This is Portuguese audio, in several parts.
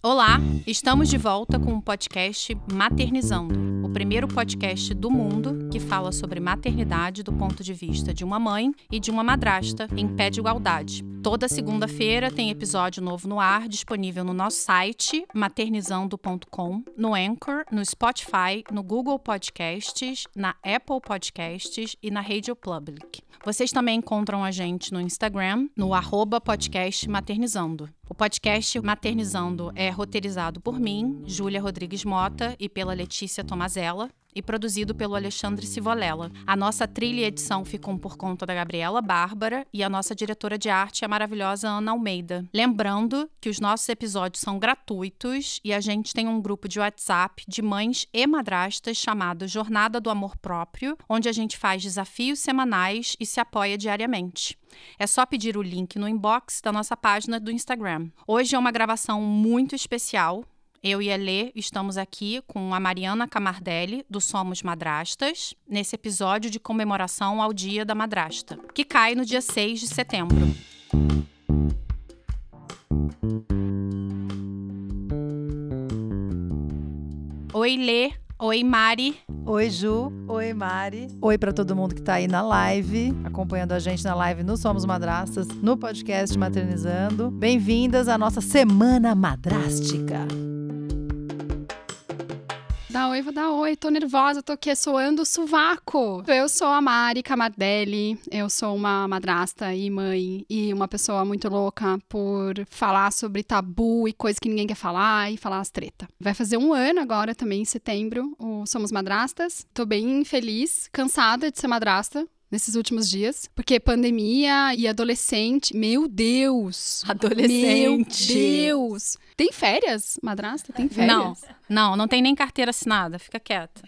Olá, estamos de volta com o podcast Maternizando, o primeiro podcast do mundo que fala sobre maternidade do ponto de vista de uma mãe e de uma madrasta em pé de igualdade. Toda segunda-feira tem episódio novo no ar, disponível no nosso site maternizando.com, no Anchor, no Spotify, no Google Podcasts, na Apple Podcasts e na Radio Public. Vocês também encontram a gente no Instagram, no arroba podcast maternizando. O podcast Maternizando é roteirizado por mim, Júlia Rodrigues Mota, e pela Letícia Tomazella e produzido pelo Alexandre Civolela. A nossa trilha e edição ficam por conta da Gabriela Bárbara e a nossa diretora de arte é a maravilhosa Ana Almeida. Lembrando que os nossos episódios são gratuitos e a gente tem um grupo de WhatsApp de mães e madrastas chamado Jornada do Amor Próprio, onde a gente faz desafios semanais e se apoia diariamente. É só pedir o link no inbox da nossa página do Instagram. Hoje é uma gravação muito especial eu e a Lê estamos aqui com a Mariana Camardelli, do Somos Madrastas, nesse episódio de comemoração ao Dia da Madrasta, que cai no dia 6 de setembro. Oi, Lê. Oi, Mari. Oi, Ju. Oi, Mari. Oi para todo mundo que tá aí na live, acompanhando a gente na live no Somos Madrastas, no podcast Maternizando. Bem-vindas à nossa Semana Madrástica. Dá oi, vou dar oi. Tô nervosa, tô aqui soando o sovaco. Eu sou a Mari Camardelli. Eu sou uma madrasta e mãe e uma pessoa muito louca por falar sobre tabu e coisas que ninguém quer falar e falar as treta. Vai fazer um ano agora também, em setembro, o Somos Madrastas. Tô bem feliz, cansada de ser madrasta nesses últimos dias, porque pandemia e adolescente, meu Deus. Adolescente. Meu Deus. Tem férias, madrasta? Tem férias? Não, não, não tem nem carteira assinada, fica quieta.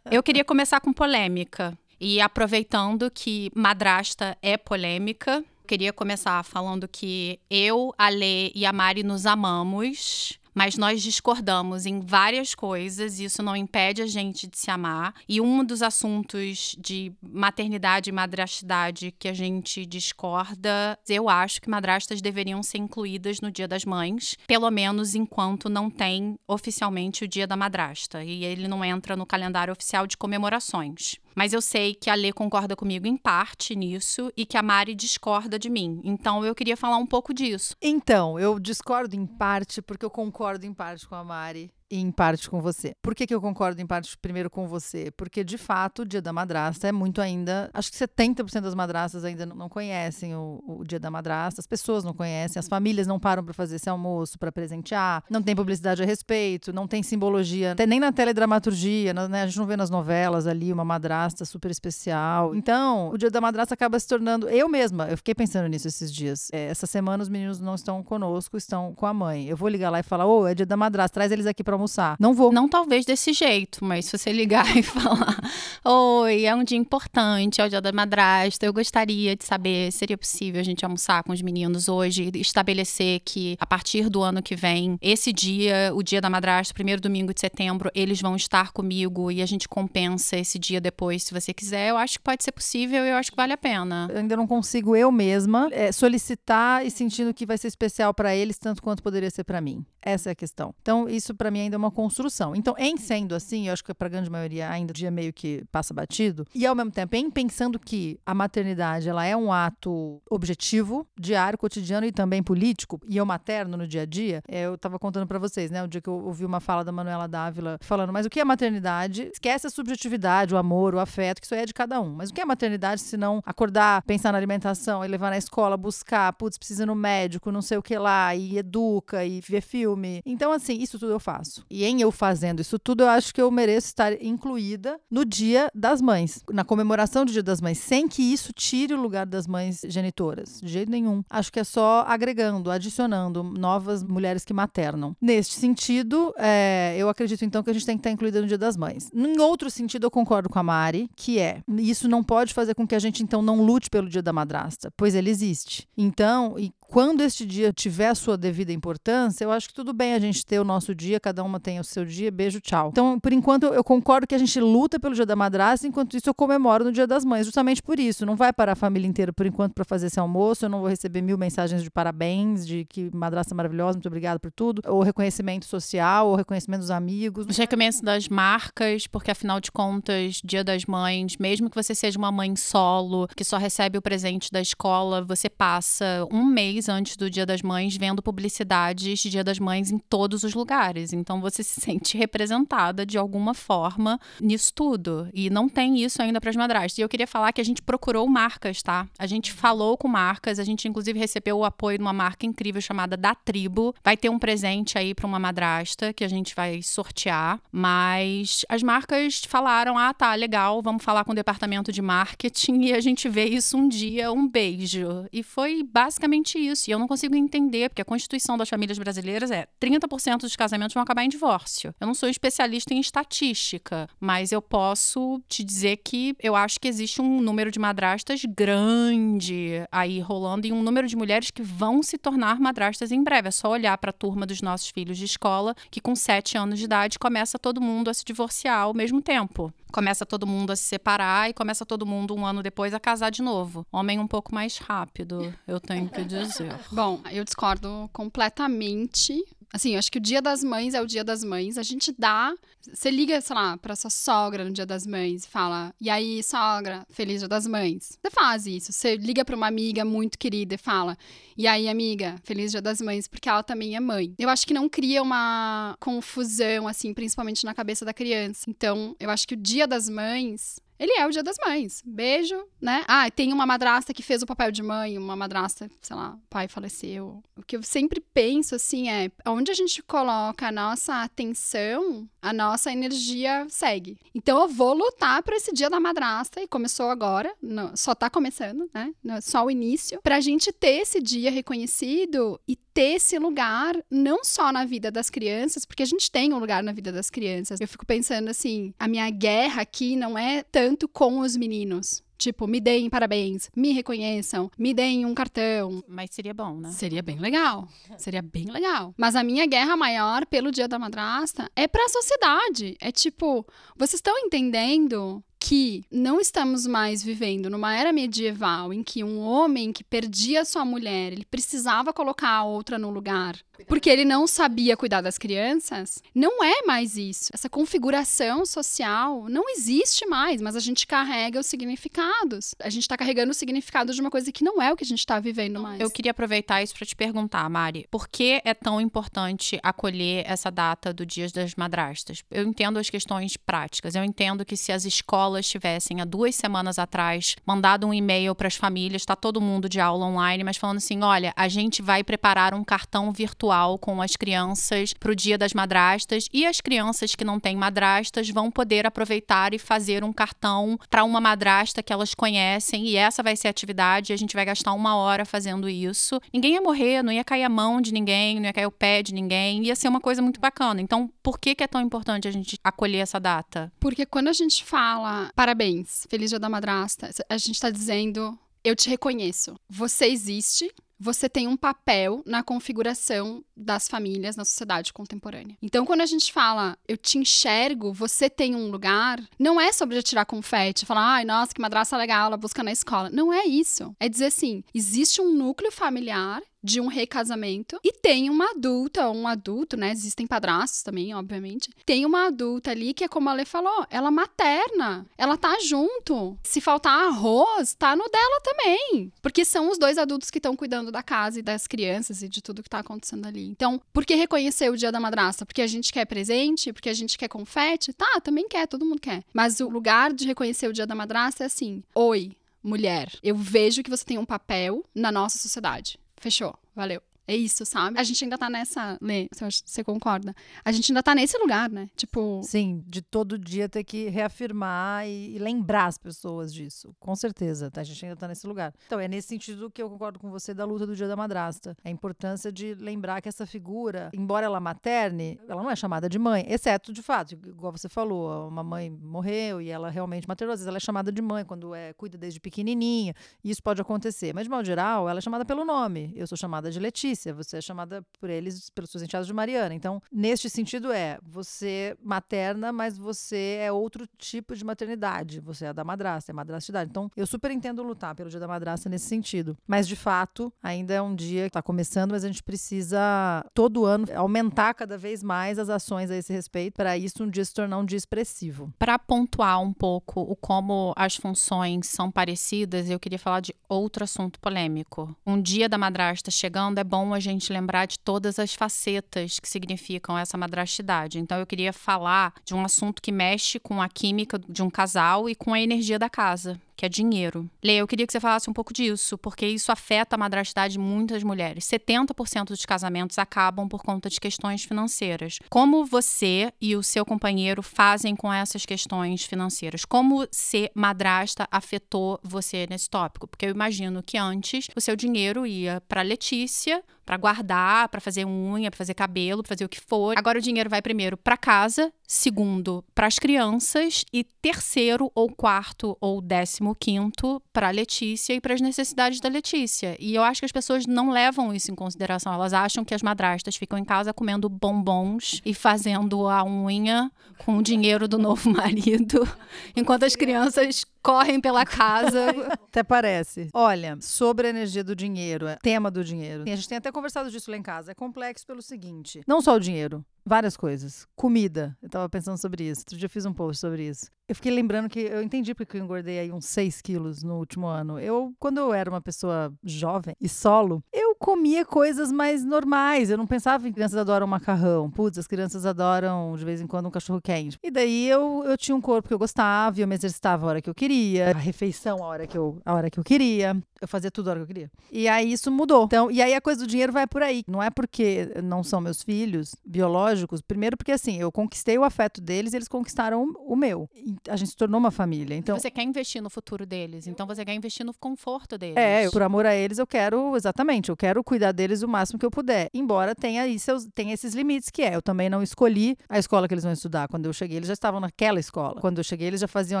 Eu queria começar com polêmica. E aproveitando que madrasta é polêmica, queria começar falando que eu, a Lê e a Mari nos amamos mas nós discordamos em várias coisas, e isso não impede a gente de se amar. E um dos assuntos de maternidade e madrastidade que a gente discorda, eu acho que madrastas deveriam ser incluídas no Dia das Mães, pelo menos enquanto não tem oficialmente o Dia da Madrasta, e ele não entra no calendário oficial de comemorações. Mas eu sei que a Lê concorda comigo em parte nisso e que a Mari discorda de mim. Então eu queria falar um pouco disso. Então, eu discordo em parte porque eu concordo em parte com a Mari em parte com você. Por que, que eu concordo em parte primeiro com você? Porque, de fato, o Dia da Madrasta é muito ainda. Acho que 70% das madrastas ainda não conhecem o, o, Dia da Madrasta, as pessoas não conhecem, as famílias não param para fazer esse almoço, para presentear, não tem publicidade a respeito, não tem simbologia, até nem na teledramaturgia, né? a gente não vê nas novelas ali uma madrasta super especial. Então, o Dia da Madrasta acaba se tornando. Eu mesma, eu fiquei pensando nisso esses dias. É, essa semana os meninos não estão conosco, estão com a mãe. Eu vou ligar lá e falar: Ô, oh, é Dia da Madrasta, traz eles aqui para almoçar. Não vou. Não talvez desse jeito, mas se você ligar e falar: Oi, é um dia importante, é o dia da madrasta, eu gostaria de saber, seria possível a gente almoçar com os meninos hoje, estabelecer que a partir do ano que vem, esse dia, o dia da madrasta, primeiro domingo de setembro, eles vão estar comigo e a gente compensa esse dia depois, se você quiser. Eu acho que pode ser possível e eu acho que vale a pena. Eu ainda não consigo eu mesma é, solicitar e sentindo que vai ser especial para eles tanto quanto poderia ser para mim. Essa é a questão. Então, isso para mim ainda é uma construção. Então, em sendo assim, eu acho que para a grande maioria ainda o dia meio que passa batido, e ao mesmo tempo em pensando que a maternidade ela é um ato objetivo, diário, cotidiano e também político, e eu materno no dia a dia, é, eu estava contando para vocês, né, o dia que eu ouvi uma fala da Manuela Dávila falando, mas o que é maternidade? Esquece a subjetividade, o amor, o afeto, que isso aí é de cada um. Mas o que é maternidade se não acordar, pensar na alimentação e levar na escola, buscar, putz, precisa ir no médico, não sei o que lá, e educa, e ver filme. Então, assim, isso tudo eu faço. E em eu fazendo isso tudo, eu acho que eu mereço estar incluída no Dia das Mães, na comemoração do Dia das Mães, sem que isso tire o lugar das mães genitoras, de jeito nenhum. Acho que é só agregando, adicionando novas mulheres que maternam. Neste sentido, é, eu acredito então que a gente tem que estar incluída no Dia das Mães. Em outro sentido, eu concordo com a Mari, que é isso não pode fazer com que a gente então não lute pelo Dia da Madrasta, pois ele existe. Então, e quando este dia tiver a sua devida importância, eu acho que tudo bem a gente ter o nosso dia, cada uma tem o seu dia, beijo, tchau. Então, por enquanto, eu concordo que a gente luta pelo dia da madrasta, enquanto isso eu comemoro no dia das mães, justamente por isso. Não vai parar a família inteira por enquanto para fazer esse almoço, eu não vou receber mil mensagens de parabéns, de que madrasta maravilhosa, muito obrigada por tudo, ou reconhecimento social, ou reconhecimento dos amigos. Os reconhecimentos das marcas, porque afinal de contas, dia das mães, mesmo que você seja uma mãe solo, que só recebe o presente da escola, você passa um mês antes do dia das mães vendo publicidades de dia das mães em todos os lugares. Então você se sente representada de alguma forma nisso tudo. E não tem isso ainda para as madrastas. E eu queria falar que a gente procurou marcas, tá? A gente falou com marcas, a gente inclusive recebeu o apoio de uma marca incrível chamada Da Tribo. Vai ter um presente aí para uma madrasta que a gente vai sortear, mas as marcas falaram: "Ah, tá, legal, vamos falar com o departamento de marketing" e a gente vê isso um dia, um beijo. E foi basicamente isso. E eu não consigo entender, porque a constituição das famílias brasileiras é 30% dos casamentos vão acabar em divórcio. Eu não sou especialista em estatística, mas eu posso te dizer que eu acho que existe um número de madrastas grande aí rolando e um número de mulheres que vão se tornar madrastas em breve. É só olhar para a turma dos nossos filhos de escola, que com 7 anos de idade começa todo mundo a se divorciar ao mesmo tempo. Começa todo mundo a se separar e começa todo mundo um ano depois a casar de novo. Homem um pouco mais rápido, eu tenho que dizer. Bom, eu discordo completamente. Assim, eu acho que o dia das mães é o dia das mães. A gente dá. Você liga, sei lá, pra sua sogra no dia das mães e fala: E aí, sogra, feliz dia das mães. Você faz isso. Você liga pra uma amiga muito querida e fala: E aí, amiga, feliz dia das mães, porque ela também é mãe. Eu acho que não cria uma confusão, assim, principalmente na cabeça da criança. Então, eu acho que o dia das mães ele é o Dia das Mães. Beijo, né? Ah, tem uma madrasta que fez o papel de mãe, uma madrasta, sei lá, pai faleceu. O que eu sempre penso, assim, é onde a gente coloca a nossa atenção, a nossa energia segue. Então eu vou lutar para esse Dia da Madrasta, e começou agora, no, só tá começando, né? Só o início, pra gente ter esse dia reconhecido e ter esse lugar, não só na vida das crianças, porque a gente tem um lugar na vida das crianças. Eu fico pensando assim, a minha guerra aqui não é tanto com os meninos. Tipo, me deem parabéns, me reconheçam, me deem um cartão. Mas seria bom, né? Seria bem legal. Seria bem legal. Mas a minha guerra maior pelo Dia da Madrasta é pra sociedade. É tipo, vocês estão entendendo que não estamos mais vivendo numa era medieval em que um homem que perdia sua mulher, ele precisava colocar a outra no lugar, porque ele não sabia cuidar das crianças. Não é mais isso. Essa configuração social não existe mais, mas a gente carrega os significados. A gente está carregando o significado de uma coisa que não é o que a gente está vivendo mais. Eu queria aproveitar isso para te perguntar, Mari, por que é tão importante acolher essa data do Dia das Madrastas? Eu entendo as questões práticas. Eu entendo que se as escolas escolas tivessem, há duas semanas atrás, mandado um e-mail para as famílias, está todo mundo de aula online, mas falando assim: olha, a gente vai preparar um cartão virtual com as crianças para o Dia das Madrastas e as crianças que não têm madrastas vão poder aproveitar e fazer um cartão para uma madrasta que elas conhecem e essa vai ser a atividade. A gente vai gastar uma hora fazendo isso. Ninguém ia morrer, não ia cair a mão de ninguém, não ia cair o pé de ninguém, ia ser uma coisa muito bacana. Então, por que, que é tão importante a gente acolher essa data? Porque quando a gente fala parabéns, feliz dia da madrasta, a gente está dizendo eu te reconheço. Você existe, você tem um papel na configuração das famílias na sociedade contemporânea. Então, quando a gente fala eu te enxergo, você tem um lugar, não é sobre tirar confete, falar, ai, nossa, que madraça legal, ela busca na escola. Não é isso. É dizer assim: existe um núcleo familiar de um recasamento e tem uma adulta, um adulto, né? Existem padrastos também, obviamente. Tem uma adulta ali que é como a Lê falou, ela materna, ela tá junto. Se faltar arroz, tá no dela também, porque são os dois adultos que estão cuidando da casa e das crianças e de tudo que tá acontecendo ali. Então, por que reconhecer o dia da madrasta? Porque a gente quer presente, porque a gente quer confete? Tá, também quer, todo mundo quer. Mas o lugar de reconhecer o dia da madrasta é assim: "Oi, mulher, eu vejo que você tem um papel na nossa sociedade. Fechou. Valeu. É isso, sabe? A gente ainda tá nessa. Lê, você concorda? A gente ainda tá nesse lugar, né? Tipo. Sim, de todo dia ter que reafirmar e, e lembrar as pessoas disso. Com certeza. Tá? A gente ainda tá nesse lugar. Então, é nesse sentido que eu concordo com você da luta do dia da madrasta. A importância de lembrar que essa figura, embora ela materne, ela não é chamada de mãe, exceto de fato, igual você falou, uma mãe morreu e ela realmente maternou, às vezes ela é chamada de mãe quando é cuida desde pequenininha, isso pode acontecer. Mas de modo geral, ela é chamada pelo nome. Eu sou chamada de Letícia, você é chamada por eles, pelos seus enteados de Mariana. Então, neste sentido é, você materna, mas você é outro tipo de maternidade. Você é da madrasta, é madrastidade. Então, eu super entendo lutar pelo dia da madrasta nesse sentido. Mas de fato, ainda é um dia que está começando, mas a gente precisa todo ano aumentar cada vez mais as ações a esse respeito para isso um dia se tornar um dia expressivo. Para pontuar um pouco o como as funções são parecidas, eu queria falar de outro assunto polêmico. Um dia da madrasta chegando, é bom a gente lembrar de todas as facetas que significam essa madrastidade. Então eu queria falar de um assunto que mexe com a química de um casal e com a energia da casa, que é dinheiro. Lê, eu queria que você falasse um pouco disso, porque isso afeta a madrastidade de muitas mulheres. 70% dos casamentos acabam por conta de questões financeiras. Como você e o seu companheiro fazem com essas questões financeiras? Como ser madrasta afetou você nesse tópico? Porque eu imagino que antes o seu dinheiro ia para Letícia, para guardar, para fazer unha, para fazer cabelo, para fazer o que for. Agora o dinheiro vai primeiro para casa, segundo para as crianças e terceiro ou quarto ou décimo quinto para Letícia e para as necessidades da Letícia. E eu acho que as pessoas não levam isso em consideração. Elas acham que as madrastas ficam em casa comendo bombons e fazendo a unha com o dinheiro do novo marido, enquanto as crianças correm pela casa. Até parece. Olha, sobre a energia do dinheiro, é tema do dinheiro. A gente tem até conversado disso lá em casa. É complexo pelo seguinte: não só o dinheiro, várias coisas. Comida. Eu tava pensando sobre isso. Outro dia eu fiz um post sobre isso. Eu fiquei lembrando que eu entendi porque eu engordei aí uns 6 quilos no último ano. Eu, quando eu era uma pessoa jovem e solo, eu comia coisas mais normais. Eu não pensava em crianças adoram macarrão. Putz, as crianças adoram de vez em quando um cachorro quente. E daí eu, eu tinha um corpo que eu gostava, eu me exercitava a hora que eu queria, a refeição a hora que eu, a hora que eu queria. Eu fazia tudo a hora que eu queria. E aí isso mudou. Então, e aí a coisa do dinheiro vai por aí. Não é porque não são meus filhos biológicos, primeiro porque assim, eu conquistei o afeto deles e eles conquistaram o meu. A gente se tornou uma família. Então, você quer investir no futuro deles, então você quer investir no conforto deles. É, por amor a eles eu quero, exatamente, eu quero cuidar deles o máximo que eu puder. Embora tenha, aí seus, tenha esses limites que é, eu também não escolhi a escola que eles vão estudar. Quando eu cheguei, eles já estavam naquela escola. Quando eu cheguei, eles já faziam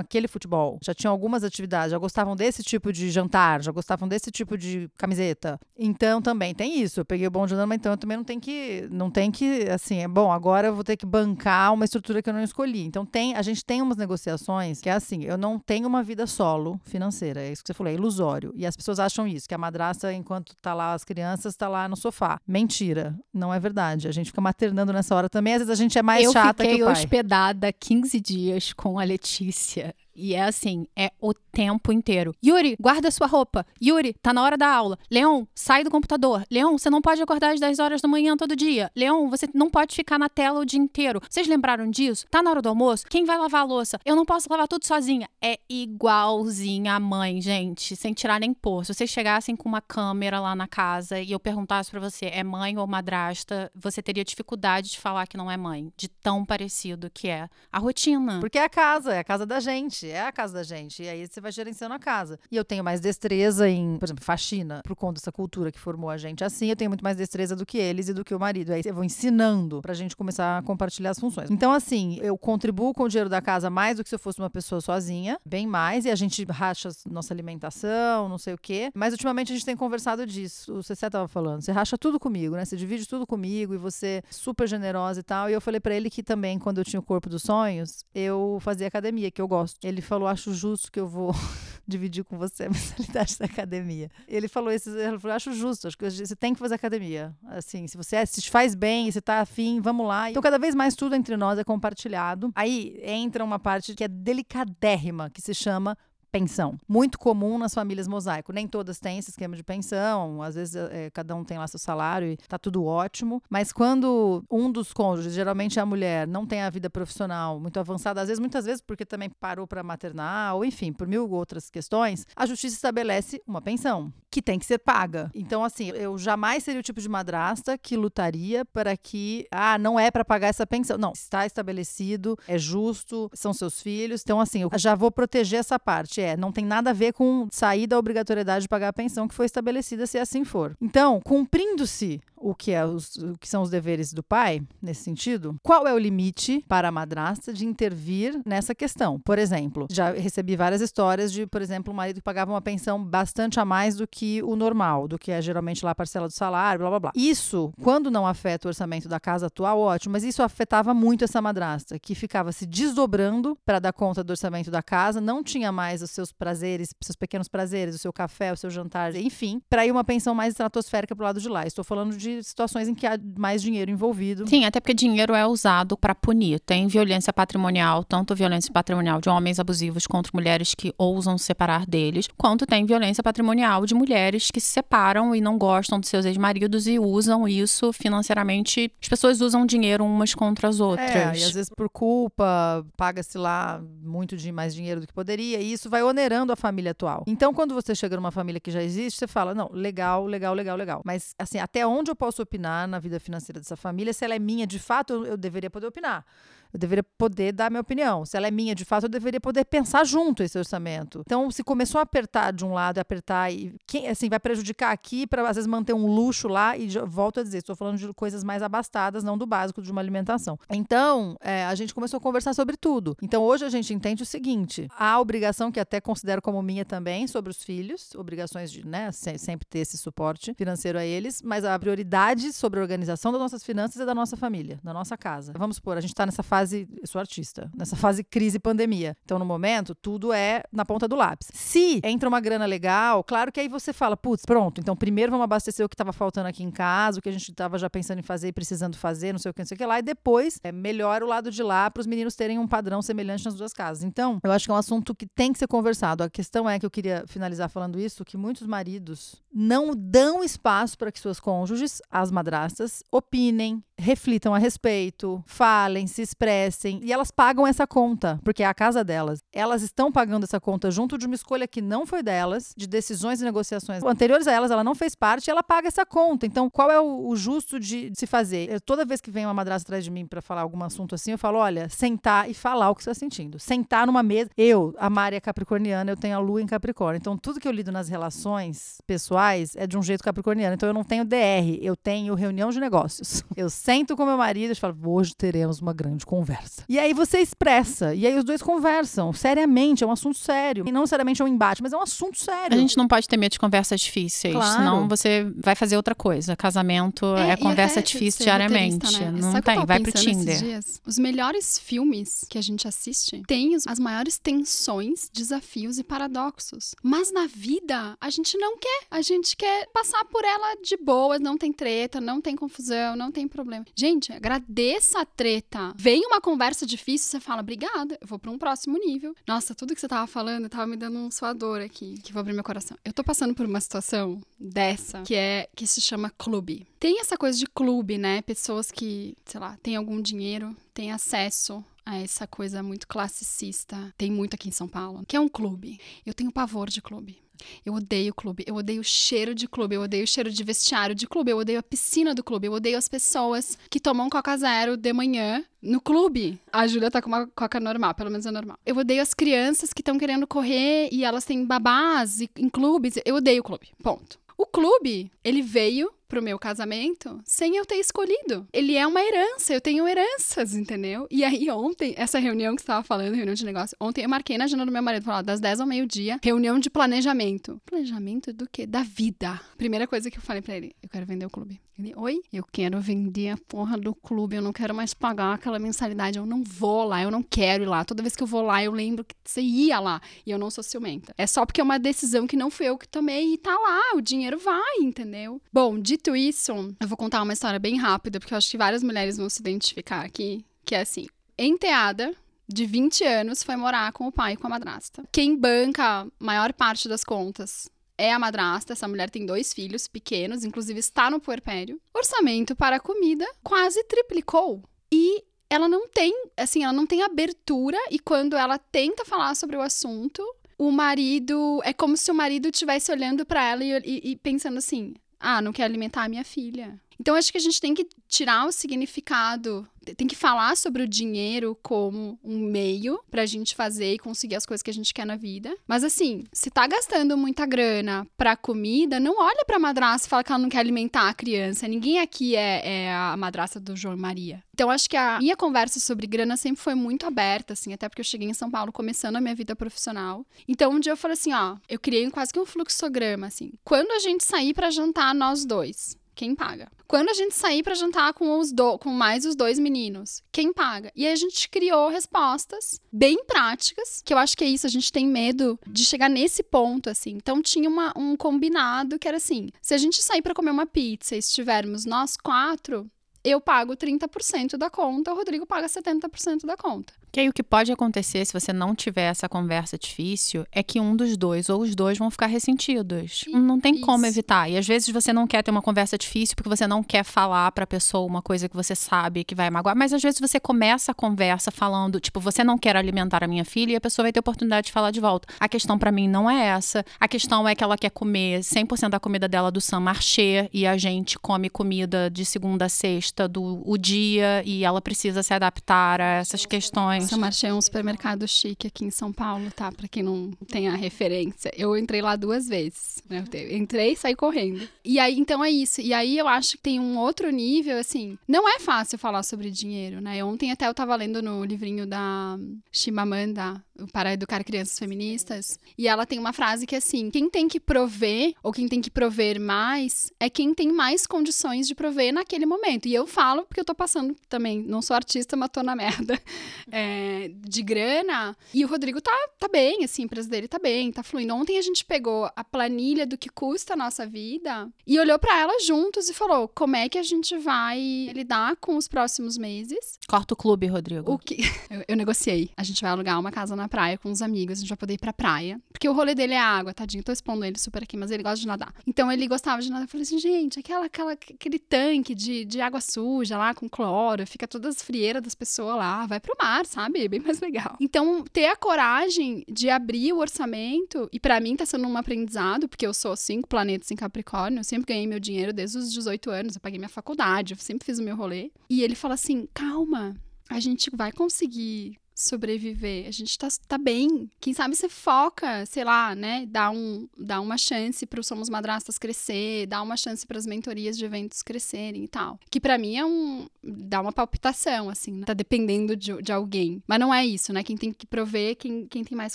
aquele futebol, já tinham algumas atividades, já gostavam desse tipo de jantar, já gostavam desse tipo de camiseta. Então também tem isso. Eu peguei o bom de mas então eu também não tem que, não tem que, assim, é bom, agora eu vou ter que bancar uma estrutura que eu não escolhi. Então tem, a gente tem umas negociações que é assim, eu não tenho uma vida solo financeira, é isso que você falou, é ilusório. E as pessoas acham isso, que a madrasta, enquanto tá lá as crianças, tá lá no sofá. Mentira, não é verdade. A gente fica maternando nessa hora também, às vezes a gente é mais eu chata que o pai. Eu fiquei hospedada 15 dias com a Letícia e é assim, é o tempo inteiro. Yuri, guarda sua roupa. Yuri, tá na hora da aula. Leon, sai do computador. Leon, você não pode acordar às 10 horas da manhã todo dia. Leon, você não pode ficar na tela o dia inteiro. Vocês lembraram disso? Tá na hora do almoço? Quem vai lavar a louça? Eu não posso lavar tudo sozinha. É igualzinha a mãe, gente, sem tirar nem pôr. Se vocês chegassem com uma câmera lá na casa e eu perguntasse para você, é mãe ou madrasta, você teria dificuldade de falar que não é mãe, de tão parecido que é a rotina. Porque é a casa, é a casa da gente é a casa da gente. E aí você vai gerenciando a casa. E eu tenho mais destreza em, por exemplo, faxina, por conta dessa cultura que formou a gente assim, eu tenho muito mais destreza do que eles e do que o marido. Aí eu vou ensinando pra gente começar a compartilhar as funções. Então, assim, eu contribuo com o dinheiro da casa mais do que se eu fosse uma pessoa sozinha, bem mais, e a gente racha nossa alimentação, não sei o quê. Mas ultimamente a gente tem conversado disso. O Cecé tava falando, você racha tudo comigo, né? Você divide tudo comigo e você é super generosa e tal. E eu falei para ele que também, quando eu tinha o corpo dos sonhos, eu fazia academia, que eu gosto. Ele falou: acho justo que eu vou dividir com você a mensalidade da academia. Ele falou isso, ele falou, acho justo, acho que você tem que fazer academia. Assim, se você é, se faz bem, se tá afim, vamos lá. Então, cada vez mais tudo entre nós é compartilhado. Aí entra uma parte que é delicadérrima, que se chama pensão. Muito comum nas famílias mosaico. Nem todas têm esse esquema de pensão, às vezes é, cada um tem lá seu salário e tá tudo ótimo. Mas quando um dos cônjuges, geralmente é a mulher, não tem a vida profissional muito avançada, às vezes, muitas vezes porque também parou para maternar, ou enfim, por mil outras questões, a justiça estabelece uma pensão que tem que ser paga. Então, assim, eu jamais seria o tipo de madrasta que lutaria para que, ah, não é para pagar essa pensão. Não, está estabelecido, é justo, são seus filhos. Então, assim, eu já vou proteger essa parte. É, não tem nada a ver com sair da obrigatoriedade de pagar a pensão que foi estabelecida, se assim for. Então, cumprindo-se o que, é os, o que são os deveres do pai, nesse sentido, qual é o limite para a madrasta de intervir nessa questão? Por exemplo, já recebi várias histórias de, por exemplo, um marido que pagava uma pensão bastante a mais do que o normal, do que é geralmente lá a parcela do salário, blá blá blá. Isso, quando não afeta o orçamento da casa atual, ótimo, mas isso afetava muito essa madrasta, que ficava se desdobrando para dar conta do orçamento da casa, não tinha mais os seus prazeres, seus pequenos prazeres, o seu café, o seu jantar, enfim, para ir uma pensão mais estratosférica pro lado de lá. Estou falando de situações em que há mais dinheiro envolvido. Sim, até porque dinheiro é usado para punir. Tem violência patrimonial, tanto violência patrimonial de homens abusivos contra mulheres que ousam se separar deles, quanto tem violência patrimonial de mulheres que se separam e não gostam dos seus ex-maridos e usam isso financeiramente. As pessoas usam dinheiro umas contra as outras. É, e às vezes por culpa, paga-se lá muito de mais dinheiro do que poderia, e isso vai onerando a família atual. Então, quando você chega numa família que já existe, você fala: não, legal, legal, legal, legal. Mas, assim, até onde eu posso opinar na vida financeira dessa família? Se ela é minha, de fato, eu, eu deveria poder opinar. Eu deveria poder dar minha opinião. Se ela é minha, de fato, eu deveria poder pensar junto esse orçamento. Então, se começou a apertar de um lado e apertar e quem assim vai prejudicar aqui para às vezes manter um luxo lá e volto a dizer, estou falando de coisas mais abastadas, não do básico de uma alimentação. Então, é, a gente começou a conversar sobre tudo. Então, hoje a gente entende o seguinte: a obrigação que até considero como minha também sobre os filhos, obrigações de, né, sempre ter esse suporte financeiro a eles, mas a prioridade sobre a organização das nossas finanças é da nossa família, da nossa casa. Vamos supor, a gente está nessa fase fase, eu sou artista, nessa fase crise pandemia. Então, no momento, tudo é na ponta do lápis. Se entra uma grana legal, claro que aí você fala, putz, pronto, então primeiro vamos abastecer o que estava faltando aqui em casa, o que a gente estava já pensando em fazer e precisando fazer, não sei o que, não sei o que lá, e depois é, melhora o lado de lá para os meninos terem um padrão semelhante nas duas casas. Então, eu acho que é um assunto que tem que ser conversado. A questão é que eu queria finalizar falando isso, que muitos maridos não dão espaço para que suas cônjuges, as madrastas, opinem, reflitam a respeito, falem, se expressem e elas pagam essa conta, porque é a casa delas. Elas estão pagando essa conta junto de uma escolha que não foi delas, de decisões e negociações anteriores a elas, ela não fez parte e ela paga essa conta. Então, qual é o, justo de, de, se fazer? Eu, toda vez que vem uma madrasta atrás de mim para falar algum assunto assim, eu falo: olha, sentar e falar o que você está sentindo. Sentar numa mesa. Eu, a Maria é capricorniana, eu tenho a lua em Capricórnio. Então, tudo que eu lido nas relações pessoais é de um jeito capricorniano. Então, eu não tenho DR, eu tenho reunião de negócios. Eu sento com meu marido e falo, hoje teremos uma grande conversa. E aí você expressa, e aí os dois conversam seriamente, é um assunto sério. E não necessariamente é um embate, mas é um assunto sério. A gente não pode ter medo de conversas difíceis, claro. senão você vai fazer outra coisa. Casamento é, é conversa difícil diariamente. Né? Não Sabe tem, vai pro Tinder. Os melhores filmes que a gente assiste têm as maiores tensões, desafios e paradoxos. Mas na vida, a gente não quer. A gente quer passar por ela de boas, não tem treta, não tem confusão, não tem problema. Gente, agradeça a treta. Vem uma conversa difícil, você fala, obrigada, eu vou para um próximo nível. Nossa, tudo que você tava falando tava me dando um suador aqui, que vou abrir meu coração. Eu tô passando por uma situação dessa, que é que se chama clube. Tem essa coisa de clube, né? Pessoas que, sei lá, têm algum dinheiro, têm acesso a essa coisa muito classicista. Tem muito aqui em São Paulo, que é um clube. Eu tenho pavor de clube. Eu odeio clube, eu odeio o cheiro de clube, eu odeio o cheiro de vestiário de clube, eu odeio a piscina do clube, eu odeio as pessoas que tomam Coca Zero de manhã no clube. A Júlia tá com uma Coca normal, pelo menos é normal. Eu odeio as crianças que estão querendo correr e elas têm babás em clubes. Eu odeio o clube. Ponto. O clube, ele veio pro meu casamento sem eu ter escolhido. Ele é uma herança, eu tenho heranças, entendeu? E aí ontem, essa reunião que você estava falando, reunião de negócio, ontem eu marquei na agenda do meu marido, falou, das 10 ao meio-dia, reunião de planejamento. Planejamento do quê? Da vida. Primeira coisa que eu falei para ele, eu quero vender o clube. Ele, oi? Eu quero vender a porra do clube, eu não quero mais pagar aquela mensalidade, eu não vou lá, eu não quero ir lá. Toda vez que eu vou lá, eu lembro que você ia lá e eu não sou ciumenta. É só porque é uma decisão que não fui eu que tomei e tá lá, o dinheiro vai, entendeu? Bom, dito Dito isso, eu vou contar uma história bem rápida, porque eu acho que várias mulheres vão se identificar aqui, que é assim, enteada de 20 anos foi morar com o pai e com a madrasta. Quem banca a maior parte das contas é a madrasta. Essa mulher tem dois filhos pequenos, inclusive está no puerpério. Orçamento para comida quase triplicou. E ela não tem, assim, ela não tem abertura e quando ela tenta falar sobre o assunto, o marido é como se o marido estivesse olhando para ela e, e, e pensando assim: "Ah, não quer alimentar a minha filha". Então acho que a gente tem que tirar o significado tem que falar sobre o dinheiro como um meio pra gente fazer e conseguir as coisas que a gente quer na vida. Mas assim, se tá gastando muita grana pra comida, não olha pra madrasta e fala que ela não quer alimentar a criança. Ninguém aqui é, é a madrasta do João Maria. Então acho que a minha conversa sobre grana sempre foi muito aberta, assim, até porque eu cheguei em São Paulo começando a minha vida profissional. Então um dia eu falei assim, ó, eu criei quase que um fluxograma, assim. Quando a gente sair para jantar nós dois, quem paga? Quando a gente sair para jantar com os do, com mais os dois meninos, quem paga? E a gente criou respostas bem práticas, que eu acho que é isso, a gente tem medo de chegar nesse ponto assim. Então tinha uma, um combinado que era assim: se a gente sair para comer uma pizza e estivermos nós quatro, eu pago 30% da conta, o Rodrigo paga 70% da conta. Que aí o que pode acontecer se você não tiver essa conversa difícil é que um dos dois ou os dois vão ficar ressentidos. Não tem Isso. como evitar. E às vezes você não quer ter uma conversa difícil porque você não quer falar pra pessoa uma coisa que você sabe que vai magoar, mas às vezes você começa a conversa falando, tipo, você não quer alimentar a minha filha e a pessoa vai ter oportunidade de falar de volta. A questão pra mim não é essa. A questão é que ela quer comer 100% da comida dela do San Marché e a gente come comida de segunda a sexta do o dia e ela precisa se adaptar a essas questões. São Marché é um supermercado chique aqui em São Paulo, tá? Pra quem não tem a referência. Eu entrei lá duas vezes. Né? Eu entrei e saí correndo. E aí, então é isso. E aí eu acho que tem um outro nível, assim. Não é fácil falar sobre dinheiro, né? Ontem até eu tava lendo no livrinho da Chimamanda, para educar crianças feministas. E ela tem uma frase que é assim: quem tem que prover, ou quem tem que prover mais, é quem tem mais condições de prover naquele momento. E eu falo porque eu tô passando também, não sou artista, mas tô na merda é, de grana. E o Rodrigo tá, tá bem, assim, a empresa dele tá bem, tá fluindo. Ontem a gente pegou a planilha do que custa a nossa vida e olhou para ela juntos e falou: como é que a gente vai lidar com os próximos meses? Corta o clube, Rodrigo. O que eu, eu negociei. A gente vai alugar uma casa na praia com os amigos, a gente vai poder ir pra praia. Porque o rolê dele é água, tadinho. Tô expondo ele super aqui, mas ele gosta de nadar. Então ele gostava de nadar. Eu falei assim, gente, aquela, aquela, aquele tanque de, de água suja lá com cloro, fica todas as frieiras das pessoas lá, vai pro mar, sabe? É bem mais legal. Então, ter a coragem de abrir o orçamento, e pra mim tá sendo um aprendizado, porque eu sou cinco planetas em Capricórnio, eu sempre ganhei meu dinheiro desde os 18 anos, eu paguei minha faculdade, eu sempre fiz o meu rolê. E ele fala assim: calma, a gente vai conseguir sobreviver. A gente tá, tá bem. Quem sabe você foca, sei lá, né? Dá, um, dá uma chance para o Somos Madrastas crescer, dá uma chance para as mentorias de eventos crescerem e tal. Que para mim é um. dá uma palpitação, assim, né? Tá dependendo de, de alguém. Mas não é isso, né? Quem tem que prover, quem, quem tem mais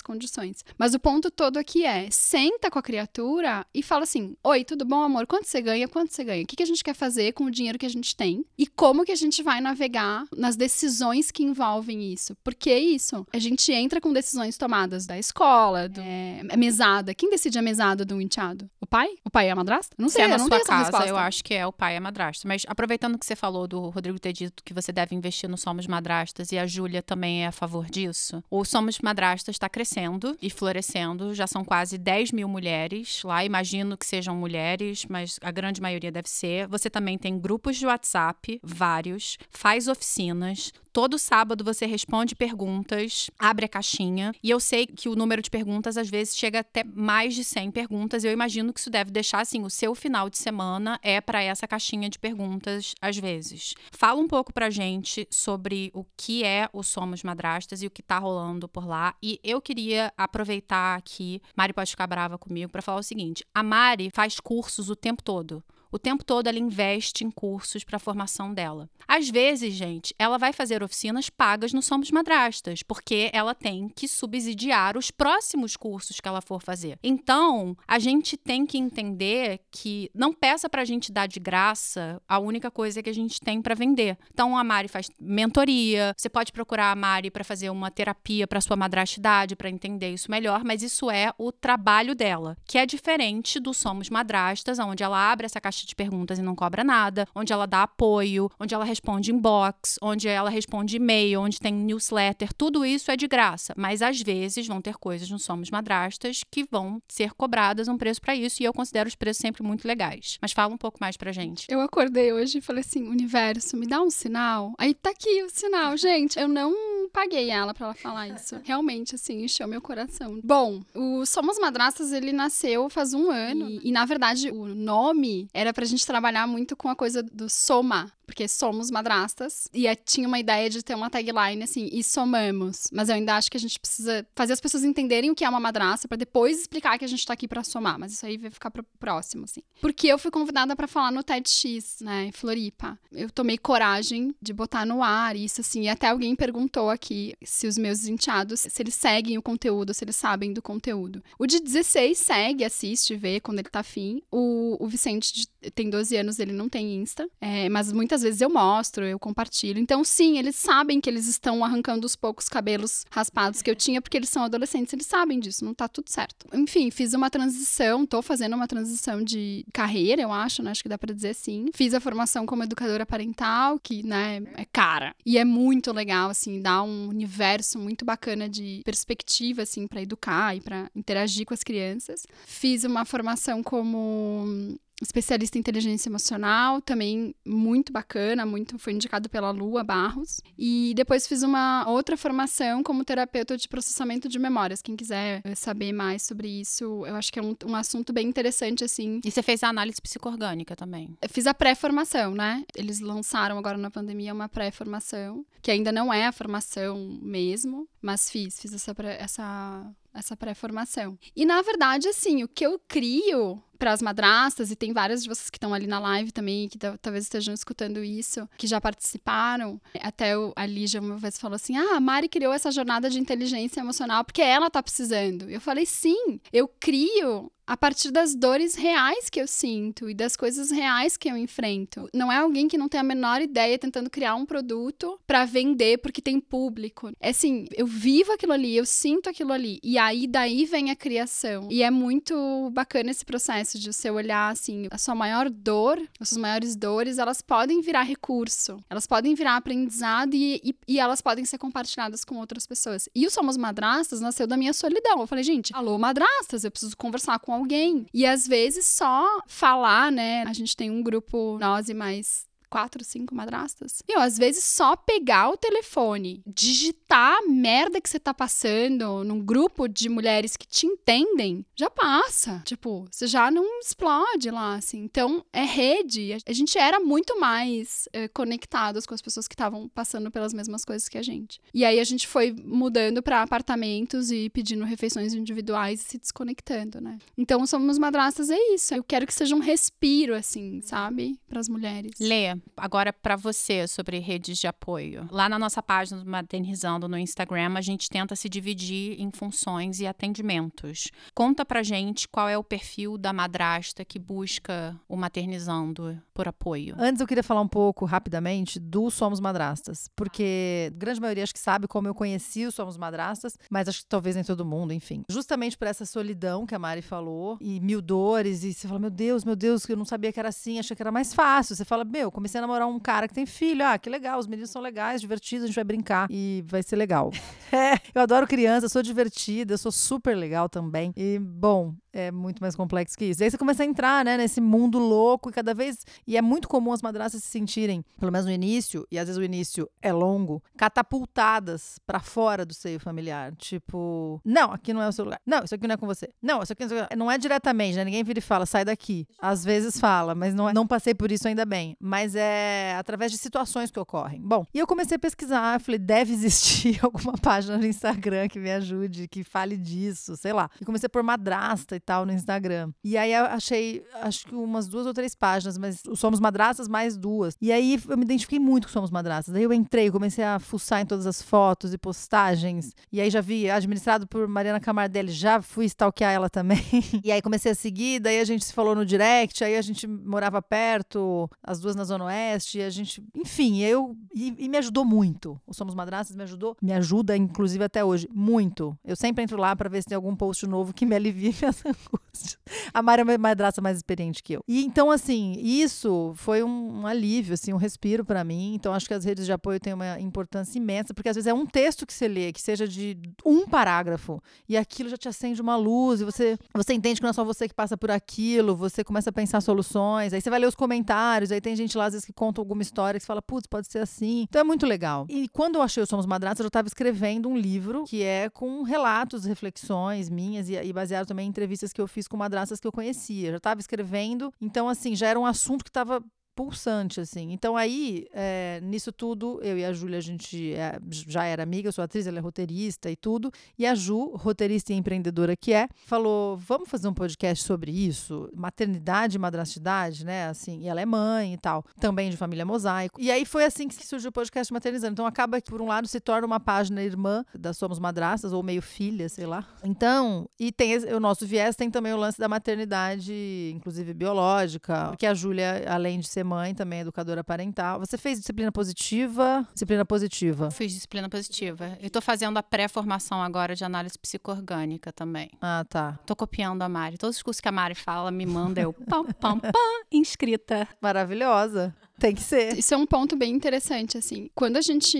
condições. Mas o ponto todo aqui é: senta com a criatura e fala assim: Oi, tudo bom, amor? Quanto você ganha? Quanto você ganha? O que, que a gente quer fazer com o dinheiro que a gente tem? E como que a gente vai navegar nas decisões que envolvem isso? Porque é isso. A gente entra com decisões tomadas da escola, do, é, mesada. Quem decide a mesada do enteado? O pai? O pai é a madrasta? Não Se sei, é na não sua casa, resposta. eu acho que é o pai a madrasta. Mas aproveitando que você falou do Rodrigo ter dito que você deve investir no Somos Madrastas e a Júlia também é a favor disso, o Somos Madrastas está crescendo e florescendo. Já são quase 10 mil mulheres lá. Imagino que sejam mulheres, mas a grande maioria deve ser. Você também tem grupos de WhatsApp, vários, faz oficinas. Todo sábado você responde perguntas, abre a caixinha. E eu sei que o número de perguntas às vezes chega até mais de 100 perguntas. Eu imagino que isso deve deixar assim, o seu final de semana é para essa caixinha de perguntas às vezes. Fala um pouco pra gente sobre o que é o Somos Madrastas e o que tá rolando por lá. E eu queria aproveitar aqui, Mari pode ficar brava comigo para falar o seguinte: a Mari faz cursos o tempo todo. O tempo todo ela investe em cursos para a formação dela. Às vezes, gente, ela vai fazer oficinas pagas no Somos Madrastas, porque ela tem que subsidiar os próximos cursos que ela for fazer. Então, a gente tem que entender que não peça para a gente dar de graça a única coisa que a gente tem para vender. Então, a Mari faz mentoria, você pode procurar a Mari para fazer uma terapia para sua madrastidade, para entender isso melhor, mas isso é o trabalho dela, que é diferente do Somos Madrastas, onde ela abre essa caixa caixa de perguntas e não cobra nada, onde ela dá apoio, onde ela responde inbox, onde ela responde e-mail, onde tem newsletter, tudo isso é de graça. Mas às vezes vão ter coisas no Somos Madrastas que vão ser cobradas um preço para isso e eu considero os preços sempre muito legais. Mas fala um pouco mais pra gente. Eu acordei hoje e falei assim: universo, me dá um sinal. Aí tá aqui o sinal, gente. Eu não paguei ela para ela falar isso. Realmente, assim, encheu meu coração. Bom, o Somos Madrastas, ele nasceu faz um ano. E, e na verdade, o nome era pra gente trabalhar muito com a coisa do soma porque somos madrastas. E tinha uma ideia de ter uma tagline assim, e somamos. Mas eu ainda acho que a gente precisa fazer as pessoas entenderem o que é uma madrasta para depois explicar que a gente tá aqui para somar. Mas isso aí vai ficar pro próximo, assim. Porque eu fui convidada para falar no TEDx, né, em Floripa. Eu tomei coragem de botar no ar isso, assim. E até alguém perguntou aqui se os meus enteados, se eles seguem o conteúdo, se eles sabem do conteúdo. O de 16 segue, assiste, vê quando ele tá afim. O, o Vicente tem 12 anos, ele não tem Insta. É, mas muitas vezes eu mostro, eu compartilho. Então, sim, eles sabem que eles estão arrancando os poucos cabelos raspados que eu tinha, porque eles são adolescentes, eles sabem disso, não tá tudo certo. Enfim, fiz uma transição, tô fazendo uma transição de carreira, eu acho, né? Acho que dá para dizer assim. Fiz a formação como educadora parental, que, né, é cara. E é muito legal, assim, dá um universo muito bacana de perspectiva, assim, para educar e para interagir com as crianças. Fiz uma formação como especialista em inteligência emocional, também muito bacana, muito foi indicado pela Lua Barros. E depois fiz uma outra formação como terapeuta de processamento de memórias. Quem quiser eh, saber mais sobre isso, eu acho que é um, um assunto bem interessante assim. E você fez a análise psicoorgânica também? Eu fiz a pré-formação, né? Eles lançaram agora na pandemia uma pré-formação, que ainda não é a formação mesmo, mas fiz, fiz essa essa essa pré-formação. E na verdade, assim, o que eu crio para as madrastas, e tem várias de vocês que estão ali na live também, que talvez estejam escutando isso, que já participaram. Até a Lígia uma vez falou assim: Ah, a Mari criou essa jornada de inteligência emocional porque ela tá precisando. Eu falei: sim, eu crio a partir das dores reais que eu sinto e das coisas reais que eu enfrento. Não é alguém que não tem a menor ideia tentando criar um produto para vender porque tem público. É assim, eu vivo aquilo ali, eu sinto aquilo ali e aí daí vem a criação. E é muito bacana esse processo de você olhar assim, a sua maior dor, as suas maiores dores, elas podem virar recurso, elas podem virar aprendizado e, e, e elas podem ser compartilhadas com outras pessoas. E o Somos Madrastas nasceu da minha solidão. Eu falei, gente, alô, madrastas, eu preciso conversar com alguém. E às vezes só falar, né? A gente tem um grupo, nós e mais quatro, cinco madrastas. Meu, às vezes só pegar o telefone, digitar a merda que você tá passando num grupo de mulheres que te entendem, já passa. Tipo, você já não explode lá, assim. Então, é rede. A gente era muito mais é, conectados com as pessoas que estavam passando pelas mesmas coisas que a gente. E aí a gente foi mudando para apartamentos e pedindo refeições individuais e se desconectando, né? Então, somos madrastas, é isso. Eu quero que seja um respiro, assim, sabe? Para as mulheres. Lê, agora para você sobre redes de apoio. Lá na nossa página do Maternizando no Instagram, a gente tenta se dividir em funções e atendimentos. Conta pra gente qual é o perfil da madrasta que busca o Maternizando por apoio. Antes eu queria falar um pouco rapidamente do Somos Madrastas, porque a grande maioria acho que sabe como eu conheci o Somos Madrastas, mas acho que talvez nem todo mundo, enfim. Justamente por essa solidão que a Mari falou e mil dores e você fala, meu Deus, meu Deus, eu não sabia que era assim, achei que era mais fácil. Você fala, meu, comecei comecei a namorar um cara que tem filho. Ah, que legal, os meninos são legais, divertidos, a gente vai brincar e vai ser legal. é, eu adoro criança, sou divertida, eu sou super legal também. E, bom, é muito mais complexo que isso. E aí você começa a entrar, né, nesse mundo louco e cada vez. E é muito comum as madrastas se sentirem, pelo menos no início, e às vezes o início é longo, catapultadas para fora do seio familiar. Tipo, não, aqui não é o seu lugar. Não, isso aqui não é com você. Não, isso aqui não é, não é diretamente, né? Ninguém vira e fala, sai daqui. Às vezes fala, mas não, é, não passei por isso ainda bem. Mas é através de situações que ocorrem. Bom, e eu comecei a pesquisar, falei, deve existir alguma página no Instagram que me ajude, que fale disso, sei lá. E comecei por madrasta e tal no Instagram. E aí eu achei, acho que umas duas ou três páginas, mas Somos Madrastas mais duas. E aí eu me identifiquei muito com Somos Madrastas. Daí eu entrei, comecei a fuçar em todas as fotos e postagens. E aí já vi, administrado por Mariana Camardelli, já fui stalkear ela também. e aí comecei a seguir, daí a gente se falou no direct, aí a gente morava perto, as duas na Zona Oeste, a gente, enfim, eu e, e me ajudou muito. O Somos Madrastas me ajudou, me ajuda inclusive até hoje muito. Eu sempre entro lá para ver se tem algum post novo que me alivie minhas A Mari é uma madraça mais experiente que eu. E então, assim, isso foi um, um alívio, assim, um respiro para mim. Então, acho que as redes de apoio têm uma importância imensa, porque às vezes é um texto que você lê, que seja de um parágrafo, e aquilo já te acende uma luz, e você, você entende que não é só você que passa por aquilo, você começa a pensar soluções, aí você vai ler os comentários, aí tem gente lá, às vezes, que conta alguma história que você fala, putz, pode ser assim. Então é muito legal. E quando eu achei o Somos Madraças, eu estava escrevendo um livro que é com relatos, reflexões minhas, e, e baseado também em entrevistas que eu fiz com madraças que eu conhecia. Já estava escrevendo, então, assim, já era um assunto que estava pulsante, assim. Então, aí, é, nisso tudo, eu e a Júlia, a gente é, já era amiga, eu sou atriz, ela é roteirista e tudo. E a Ju, roteirista e empreendedora que é, falou: vamos fazer um podcast sobre isso? Maternidade e madrastidade, né? Assim, e ela é mãe e tal. Também de família mosaico. E aí foi assim que surgiu o podcast Maternizando. Então, acaba que, por um lado, se torna uma página irmã da Somos Madrastas, ou meio filha, sei lá. Então, e tem o nosso viés, tem também o lance da maternidade, inclusive biológica, porque a Júlia, além de ser mãe, também educadora parental. Você fez disciplina positiva? Disciplina positiva. Fiz disciplina positiva. Eu tô fazendo a pré-formação agora de análise psicoorgânica também. Ah, tá. Tô copiando a Mari. Todos os cursos que a Mari fala, me manda eu pam, pam, pam, inscrita. Maravilhosa. Tem que ser. Isso é um ponto bem interessante, assim. Quando a gente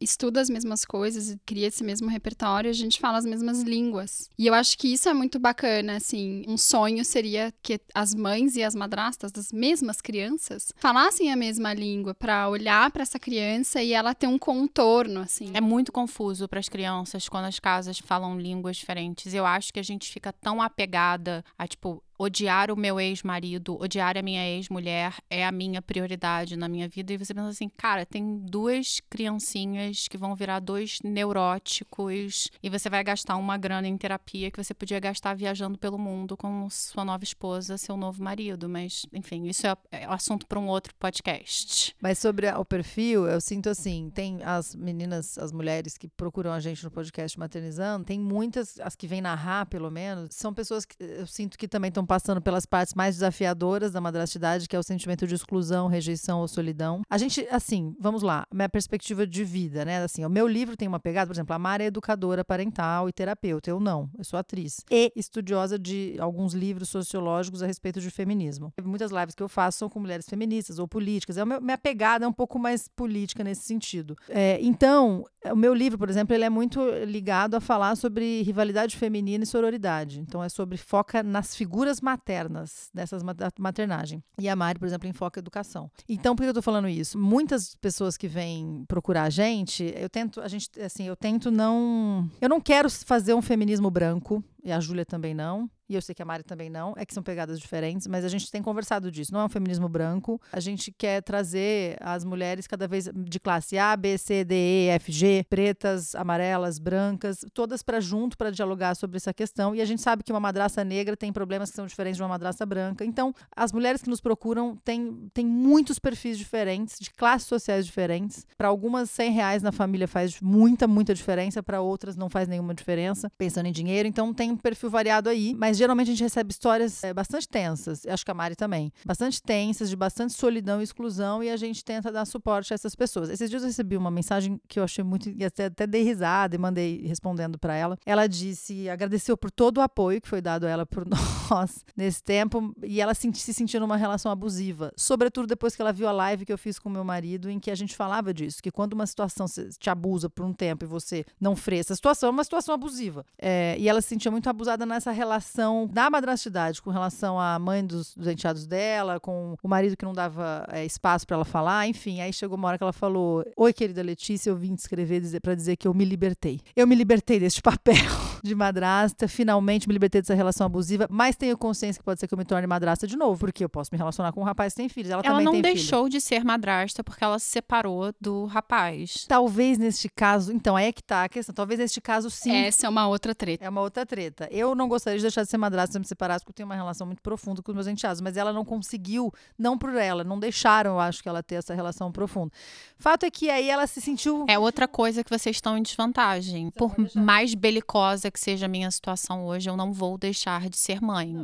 estuda as mesmas coisas e cria esse mesmo repertório, a gente fala as mesmas línguas. E eu acho que isso é muito bacana, assim. Um sonho seria que as mães e as madrastas das mesmas crianças falassem a mesma língua para olhar para essa criança e ela ter um contorno, assim. É muito confuso para as crianças quando as casas falam línguas diferentes. Eu acho que a gente fica tão apegada a, tipo, odiar o meu ex-marido, odiar a minha ex-mulher é a minha prioridade na minha vida. E você pensa assim, cara, tem duas criancinhas que vão virar dois neuróticos e você vai gastar uma grana em terapia que você podia gastar viajando pelo mundo com sua nova esposa, seu novo marido. Mas, enfim, isso é, é assunto para um outro podcast. Mas sobre o perfil, eu sinto assim, tem as meninas, as mulheres que procuram a gente no podcast Maternizando, tem muitas, as que vêm narrar, pelo menos, são pessoas que eu sinto que também estão passando pelas partes mais desafiadoras da madrastidade, que é o sentimento de exclusão, rejeição ou solidão. A gente, assim, vamos lá, minha perspectiva de vida, né? Assim, o meu livro tem uma pegada, por exemplo, a Mara é educadora parental e terapeuta, eu não, eu sou atriz. E estudiosa de alguns livros sociológicos a respeito de feminismo. Muitas lives que eu faço são com mulheres feministas ou políticas. É minha pegada é um pouco mais política nesse sentido. É, então, o meu livro, por exemplo, ele é muito ligado a falar sobre rivalidade feminina e sororidade. Então, é sobre foca nas figuras maternas dessas maternagem. E a Mari, por exemplo, enfoca educação. Então, por que eu tô falando isso? Muitas pessoas que vêm procurar a gente, eu tento, a gente, assim, eu tento não, eu não quero fazer um feminismo branco, e a Júlia também não e eu sei que a Mari também não, é que são pegadas diferentes, mas a gente tem conversado disso. Não é um feminismo branco. A gente quer trazer as mulheres cada vez de classe A, B, C, D, E, F, G, pretas, amarelas, brancas, todas para junto para dialogar sobre essa questão. E a gente sabe que uma madraça negra tem problemas que são diferentes de uma madraça branca. Então, as mulheres que nos procuram têm, têm muitos perfis diferentes, de classes sociais diferentes. Para algumas, 100 reais na família faz muita, muita diferença. Para outras, não faz nenhuma diferença, pensando em dinheiro. Então, tem um perfil variado aí, mas geralmente a gente recebe histórias é, bastante tensas, acho que a Mari também, bastante tensas, de bastante solidão e exclusão, e a gente tenta dar suporte a essas pessoas. Esses dias eu recebi uma mensagem que eu achei muito, e até, até dei risada e mandei respondendo para ela. Ela disse, agradeceu por todo o apoio que foi dado a ela por nós nesse tempo, e ela se, se sentiu numa relação abusiva, sobretudo depois que ela viu a live que eu fiz com meu marido, em que a gente falava disso, que quando uma situação te abusa por um tempo e você não freia essa situação, é uma situação abusiva. É, e ela se sentia muito abusada nessa relação da madrastidade com relação à mãe dos, dos enteados dela, com o marido que não dava é, espaço para ela falar, enfim. Aí chegou uma hora que ela falou: Oi, querida Letícia, eu vim te escrever dizer, para dizer que eu me libertei. Eu me libertei deste papel de madrasta, finalmente me libertei dessa relação abusiva, mas tenho consciência que pode ser que eu me torne madrasta de novo, porque eu posso me relacionar com um rapaz que tem filhos. Ela, ela também não tem deixou filho. de ser madrasta porque ela se separou do rapaz. Talvez neste caso, então, aí é que tá a questão. Talvez neste caso, sim. Essa é uma outra treta. É uma outra treta. Eu não gostaria de deixar de ser madrasta se eu me separasse, porque eu tenho uma relação muito profunda com os meus enteados, mas ela não conseguiu, não por ela, não deixaram, eu acho, que ela ter essa relação profunda. Fato é que aí ela se sentiu. É outra coisa que vocês estão em desvantagem. Por mais belicosa que seja a minha situação hoje, eu não vou deixar de ser mãe.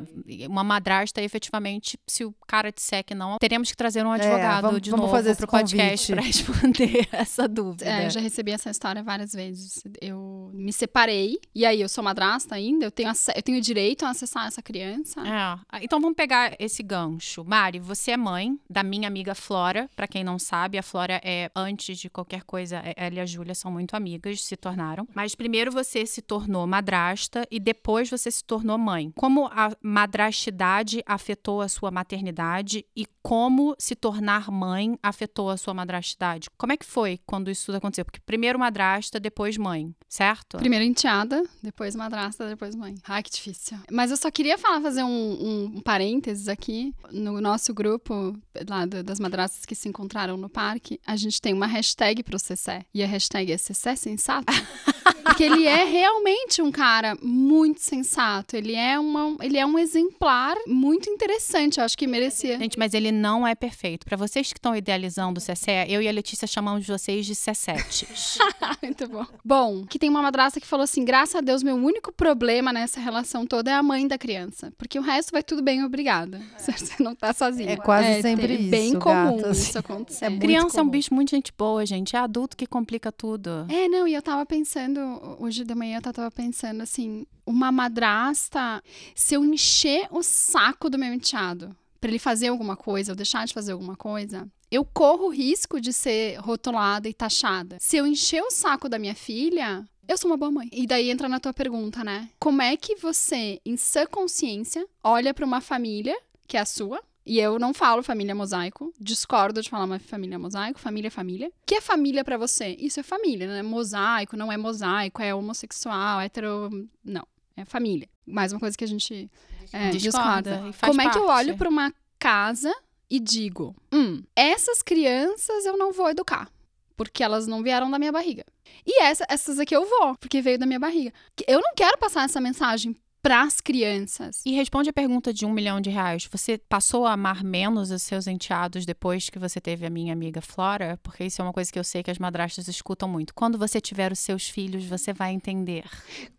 Uma madrasta, efetivamente, se o cara disser que não, teremos que trazer um advogado É, vamos- de vamos novo fazer pro podcast para responder essa dúvida. É, eu já recebi essa história várias vezes. Eu me separei, e aí eu sou madrasta ainda, eu tenho, eu tenho direito direito a acessar essa criança? É. Então vamos pegar esse gancho. Mari, você é mãe da minha amiga Flora. Pra quem não sabe, a Flora é, antes de qualquer coisa, é- ela e a Júlia são muito amigas, se tornaram. Mas primeiro você se tornou madrasta e depois você se tornou mãe. Como a madrastidade afetou a sua maternidade e como se tornar mãe afetou a sua madrastidade? Como é que foi quando isso tudo aconteceu? Porque primeiro madrasta, depois mãe, certo? Primeiro enteada, depois madrasta, depois mãe. Ai, que difícil. Mas eu só queria falar, fazer um, um parênteses aqui. No nosso grupo, lá do- das madrastas que se encontraram no parque, a gente tem uma hashtag pro Cessé. E a hashtag é Cessé Sensato. Porque ele é realmente um cara muito sensato. Ele é, uma, ele é um exemplar muito interessante. Eu acho que merecia. Gente, mas ele não é perfeito. Pra vocês que estão idealizando o Cessé, eu e a Letícia chamamos vocês de Cessetes. Muito bom. Bom, que tem uma madrasta que falou assim: graças a Deus, meu único problema nessa relação toda é a mãe da criança. Porque o resto vai tudo bem, obrigada. Você não tá sozinha. É quase sempre é bem isso, comum gatas. isso acontecer. É muito Criança é um comum. bicho muito gente boa, gente. É adulto que complica tudo. É, não, e eu tava pensando, hoje de manhã eu tava pensando assim, uma madrasta, se eu encher o saco do meu enteado pra ele fazer alguma coisa ou deixar de fazer alguma coisa, eu corro o risco de ser rotulada e taxada. Se eu encher o saco da minha filha, eu sou uma boa mãe. E daí entra na tua pergunta, né? Como é que você, em sã consciência, olha pra uma família que é a sua, e eu não falo família mosaico, discordo de falar uma família mosaico, família é família. O que é família pra você? Isso é família, né? Mosaico não é mosaico, é homossexual, hétero. Não, é família. Mais uma coisa que a gente é, Discorda, discorda. Como é que eu parte. olho pra uma casa e digo: hum, essas crianças eu não vou educar, porque elas não vieram da minha barriga. E essa- essas aqui eu vou, porque veio da minha barriga. Eu não quero passar essa mensagem pras crianças. E responde a pergunta de um milhão de reais. Você passou a amar menos os seus enteados depois que você teve a minha amiga Flora? Porque isso é uma coisa que eu sei que as madrastas escutam muito. Quando você tiver os seus filhos, você vai entender.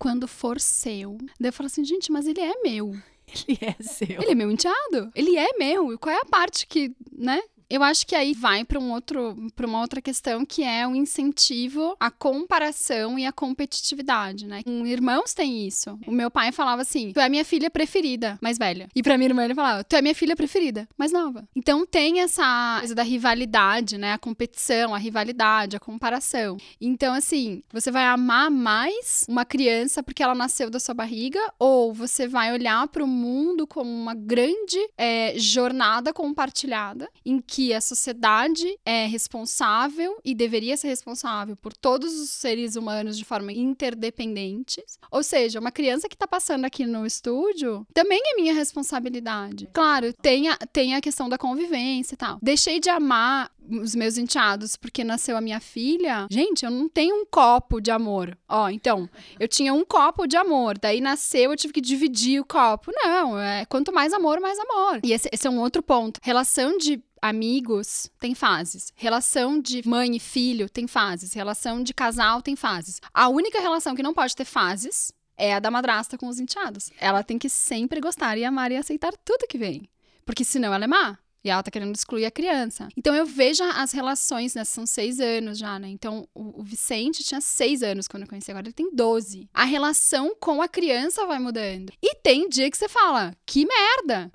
Quando for seu. Daí eu falo assim, gente, mas ele é meu. Ele é seu. Ele é meu enteado. Ele é meu. E qual é a parte que, né? Eu acho que aí vai para um outro, para uma outra questão que é o incentivo à comparação e à competitividade, né? Com irmãos tem isso. O meu pai falava assim: "Tu é minha filha preferida, mais velha". E para minha irmã ele falava: "Tu é minha filha preferida, mais nova". Então tem essa coisa da rivalidade, né? A competição, a rivalidade, a comparação. Então assim, você vai amar mais uma criança porque ela nasceu da sua barriga ou você vai olhar para o mundo como uma grande é, jornada compartilhada em que a sociedade é responsável e deveria ser responsável por todos os seres humanos de forma interdependente. Ou seja, uma criança que está passando aqui no estúdio também é minha responsabilidade. Claro, tem a, tem a questão da convivência e tal. Deixei de amar os meus enteados porque nasceu a minha filha. Gente, eu não tenho um copo de amor. Ó, então, eu tinha um copo de amor, daí nasceu, eu tive que dividir o copo. Não, é quanto mais amor, mais amor. E esse, esse é um outro ponto. Relação de amigos tem fases. Relação de mãe e filho tem fases. Relação de casal tem fases. A única relação que não pode ter fases é a da madrasta com os enteados. Ela tem que sempre gostar e amar e aceitar tudo que vem. Porque senão ela é má. E ela tá querendo excluir a criança. Então eu vejo as relações, né? São seis anos já, né? Então o, o Vicente tinha seis anos quando eu conheci, agora ele tem 12. A relação com a criança vai mudando. E tem dia que você fala, que merda!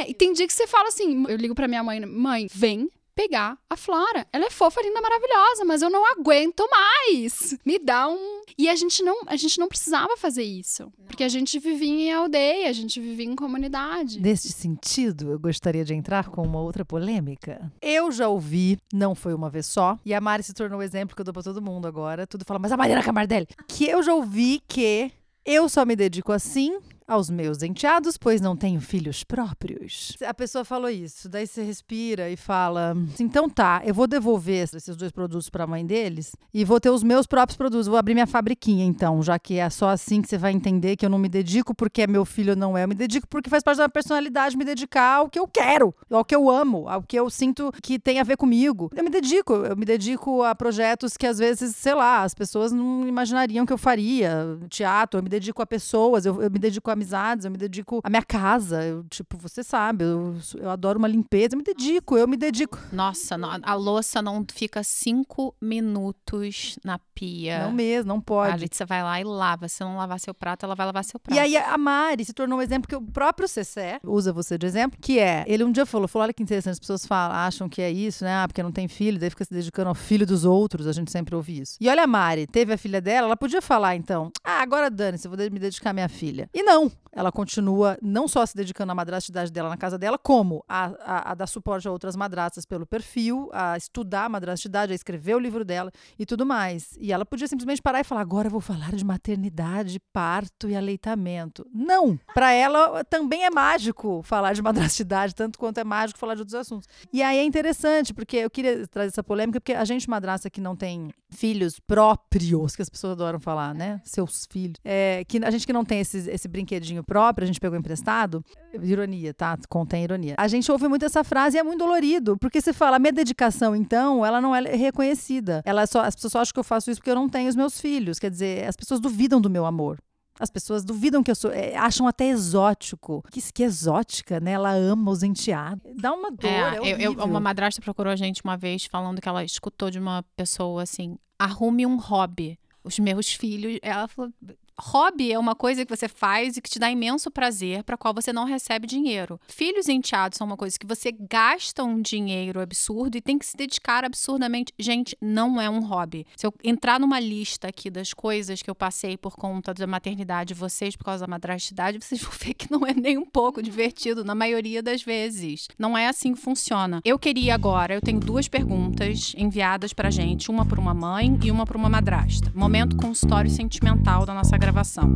É, e tem dia que você fala assim: eu ligo pra minha mãe, mãe, vem pegar a Flora. Ela é fofa, linda, maravilhosa, mas eu não aguento mais. Me dá um. E a gente não, a gente não precisava fazer isso, porque a gente vivia em aldeia, a gente vivia em comunidade. Neste sentido, eu gostaria de entrar com uma outra polêmica. Eu já ouvi, não foi uma vez só, e a Mari se tornou o exemplo que eu dou pra todo mundo agora. Tudo fala, mas a Mariana Camardelli. Que eu já ouvi que eu só me dedico assim aos meus enteados, pois não tenho filhos próprios. A pessoa falou isso, daí você respira e fala: então tá, eu vou devolver esses dois produtos para a mãe deles e vou ter os meus próprios produtos. Vou abrir minha fabriquinha, então, já que é só assim que você vai entender que eu não me dedico porque é meu filho não é. Eu me dedico porque faz parte da minha personalidade me dedicar ao que eu quero, ao que eu amo, ao que eu sinto que tem a ver comigo. Eu me dedico, eu me dedico a projetos que às vezes, sei lá, as pessoas não imaginariam que eu faria. Teatro, eu me dedico a pessoas, eu, eu me dedico a amizades, eu me dedico à minha casa. Eu, tipo, você sabe, eu, eu adoro uma limpeza, eu me dedico, eu me dedico. Nossa, a louça não fica cinco minutos na pia. Não mesmo, não pode. A Letícia vai lá e lava. Se não lavar seu prato, ela vai lavar seu prato. E aí a Mari se tornou um exemplo que o próprio Cessé usa você de exemplo, que é, ele um dia falou, falou, olha que interessante, as pessoas falam, acham que é isso, né? Ah, porque não tem filho, daí fica se dedicando ao filho dos outros, a gente sempre ouve isso. E olha a Mari, teve a filha dela, ela podia falar então, ah, agora dane-se, eu vou me dedicar à minha filha. E não, ela continua não só se dedicando à madrastidade dela na casa dela, como a, a, a dar suporte a outras madrastas pelo perfil, a estudar a madrastidade, a escrever o livro dela e tudo mais. E ela podia simplesmente parar e falar: agora eu vou falar de maternidade, parto e aleitamento. Não! Para ela também é mágico falar de madrastidade, tanto quanto é mágico falar de outros assuntos. E aí é interessante, porque eu queria trazer essa polêmica, porque a gente, madrasta que não tem filhos próprios, que as pessoas adoram falar, né? Seus filhos. É, que a gente que não tem esse, esse brinquedinho próprio, a gente pegou emprestado. Ironia, tá? Contém ironia. A gente ouve muito essa frase e é muito dolorido, porque você fala, minha dedicação, então, ela não é reconhecida. Ela só, as pessoas só acham que eu faço isso porque eu não tenho os meus filhos. Quer dizer, as pessoas duvidam do meu amor. As pessoas duvidam que eu sou, é, acham até exótico. Que, que exótica, né? Ela ama os enteados. Dá uma dor, é, é eu, eu, Uma madrasta procurou a gente uma vez falando que ela escutou de uma pessoa assim: arrume um hobby. Os meus filhos, ela falou, Hobby é uma coisa que você faz e que te dá imenso prazer, para qual você não recebe dinheiro. Filhos enteados são uma coisa que você gasta um dinheiro absurdo e tem que se dedicar absurdamente. Gente, não é um hobby. Se eu entrar numa lista aqui das coisas que eu passei por conta da maternidade de vocês por causa da madrastidade, vocês vão ver que não é nem um pouco divertido na maioria das vezes. Não é assim que funciona. Eu queria agora, eu tenho duas perguntas enviadas pra gente, uma por uma mãe e uma por uma madrasta. Momento consultório sentimental da nossa gravação.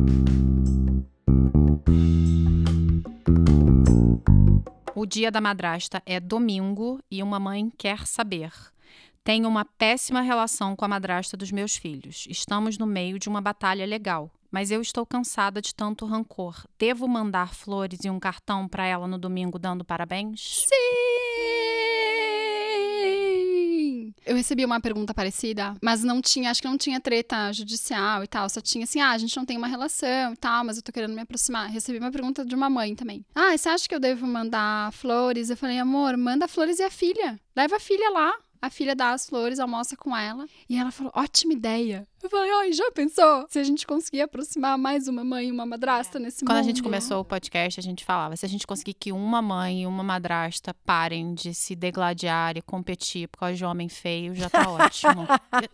O dia da madrasta é domingo e uma mãe quer saber. Tenho uma péssima relação com a madrasta dos meus filhos. Estamos no meio de uma batalha legal, mas eu estou cansada de tanto rancor. Devo mandar flores e um cartão para ela no domingo dando parabéns? Sim! Eu recebi uma pergunta parecida, mas não tinha, acho que não tinha treta judicial e tal, só tinha assim, ah, a gente não tem uma relação e tal, mas eu tô querendo me aproximar. Recebi uma pergunta de uma mãe também. Ah, você acha que eu devo mandar flores? Eu falei, amor, manda flores e a filha. Leva a filha lá. A filha dá as flores, almoça com ela. E ela falou: ótima ideia. Eu falei, ai, já pensou? Se a gente conseguir aproximar mais uma mãe e uma madrasta nesse Quando mundo. a gente começou o podcast, a gente falava: se a gente conseguir que uma mãe e uma madrasta parem de se degladiar e competir por causa de homem feio, já tá ótimo.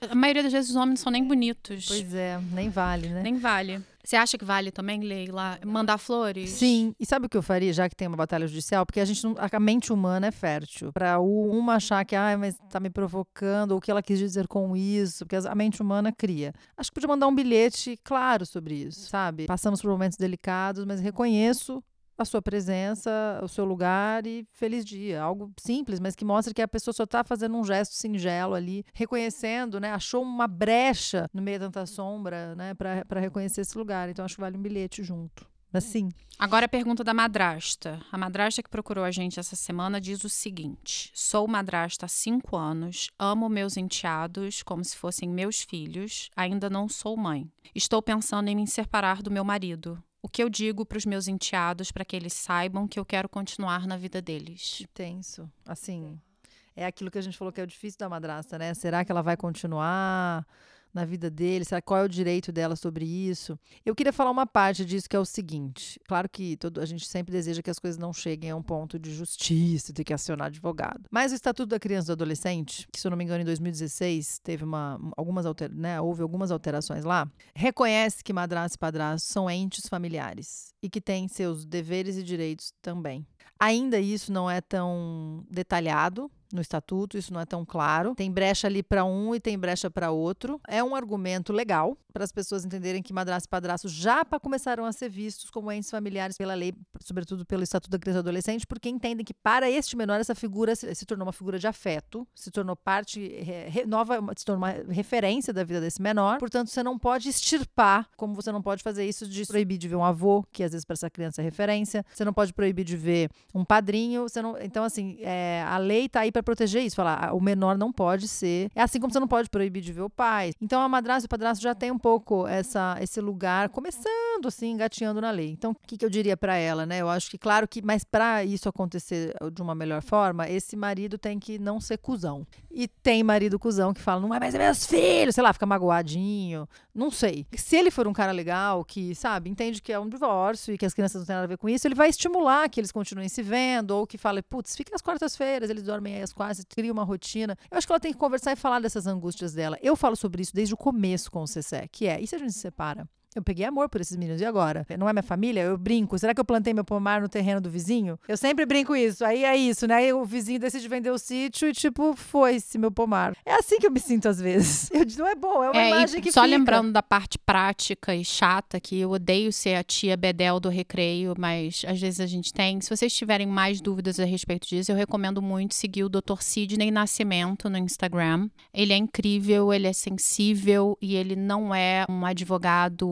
a maioria das vezes os homens não são nem bonitos. Pois é, nem vale, né? Nem vale. Você acha que vale também, Leila, mandar flores? Sim. E sabe o que eu faria, já que tem uma batalha judicial? Porque a gente a mente humana é fértil. Para uma achar que, ah, mas tá me provocando, ou o que ela quis dizer com isso, porque a mente humana cria. Acho que podia mandar um bilhete claro sobre isso, sabe? Passamos por momentos delicados, mas reconheço a sua presença, o seu lugar e feliz dia. Algo simples, mas que mostra que a pessoa só está fazendo um gesto singelo ali, reconhecendo, né? Achou uma brecha no meio de tanta sombra, né? Para reconhecer esse lugar. Então acho que vale um bilhete junto. Assim. Agora a pergunta da madrasta. A madrasta que procurou a gente essa semana diz o seguinte: Sou madrasta há cinco anos, amo meus enteados como se fossem meus filhos, ainda não sou mãe. Estou pensando em me separar do meu marido o que eu digo para os meus enteados para que eles saibam que eu quero continuar na vida deles. Tenso. Assim, é aquilo que a gente falou que é o difícil da madrasta, né? Será que ela vai continuar? Na vida dele? Será qual é o direito dela sobre isso? Eu queria falar uma parte disso que é o seguinte: claro que todo, a gente sempre deseja que as coisas não cheguem a um ponto de justiça, ter que acionar advogado. Mas o Estatuto da Criança e do Adolescente, que se eu não me engano em 2016 teve uma, algumas alter, né, houve algumas alterações lá, reconhece que madrasta e padrasto são entes familiares e que têm seus deveres e direitos também. Ainda isso não é tão detalhado, no estatuto, isso não é tão claro. Tem brecha ali para um e tem brecha para outro. É um argumento legal para as pessoas entenderem que madrasta e padrasto já começaram a ser vistos como entes familiares pela lei, sobretudo pelo Estatuto da Criança e Adolescente, porque entendem que para este menor essa figura se, se tornou uma figura de afeto, se tornou parte re, nova, se tornou uma referência da vida desse menor. Portanto, você não pode extirpar, como você não pode fazer isso de proibir de ver um avô, que às vezes para essa criança é referência. Você não pode proibir de ver um padrinho. Você não, então, assim, é, a lei está aí para proteger isso, falar, ah, o menor não pode ser. É assim como você não pode proibir de ver o pai. Então a madrasta e o padrasto já tem um pouco essa, esse lugar, começando assim, engatinhando na lei. Então, o que, que eu diria para ela, né? Eu acho que, claro que, mas para isso acontecer de uma melhor forma, esse marido tem que não ser cuzão. E tem marido cuzão que fala, não é mais meus filhos, sei lá, fica magoadinho, não sei. Se ele for um cara legal, que, sabe, entende que é um divórcio e que as crianças não têm nada a ver com isso, ele vai estimular que eles continuem se vendo, ou que fale, putz, fica às quartas-feiras, eles dormem aí às quase, cria uma rotina. Eu acho que ela tem que conversar e falar dessas angústias dela. Eu falo sobre isso desde o começo com o Cessé, que é, e se a gente se separa? Eu peguei amor por esses meninos. E agora? Não é minha família? Eu brinco. Será que eu plantei meu pomar no terreno do vizinho? Eu sempre brinco isso. Aí é isso, né? Aí o vizinho decide vender o sítio e, tipo, foi-se meu pomar. É assim que eu me sinto às vezes. Eu, não é bom, é uma É, imagem que só fica. lembrando da parte prática e chata, que eu odeio ser a tia Bedel do recreio, mas às vezes a gente tem. Se vocês tiverem mais dúvidas a respeito disso, eu recomendo muito seguir o Dr. Sidney Nascimento no Instagram. Ele é incrível, ele é sensível e ele não é um advogado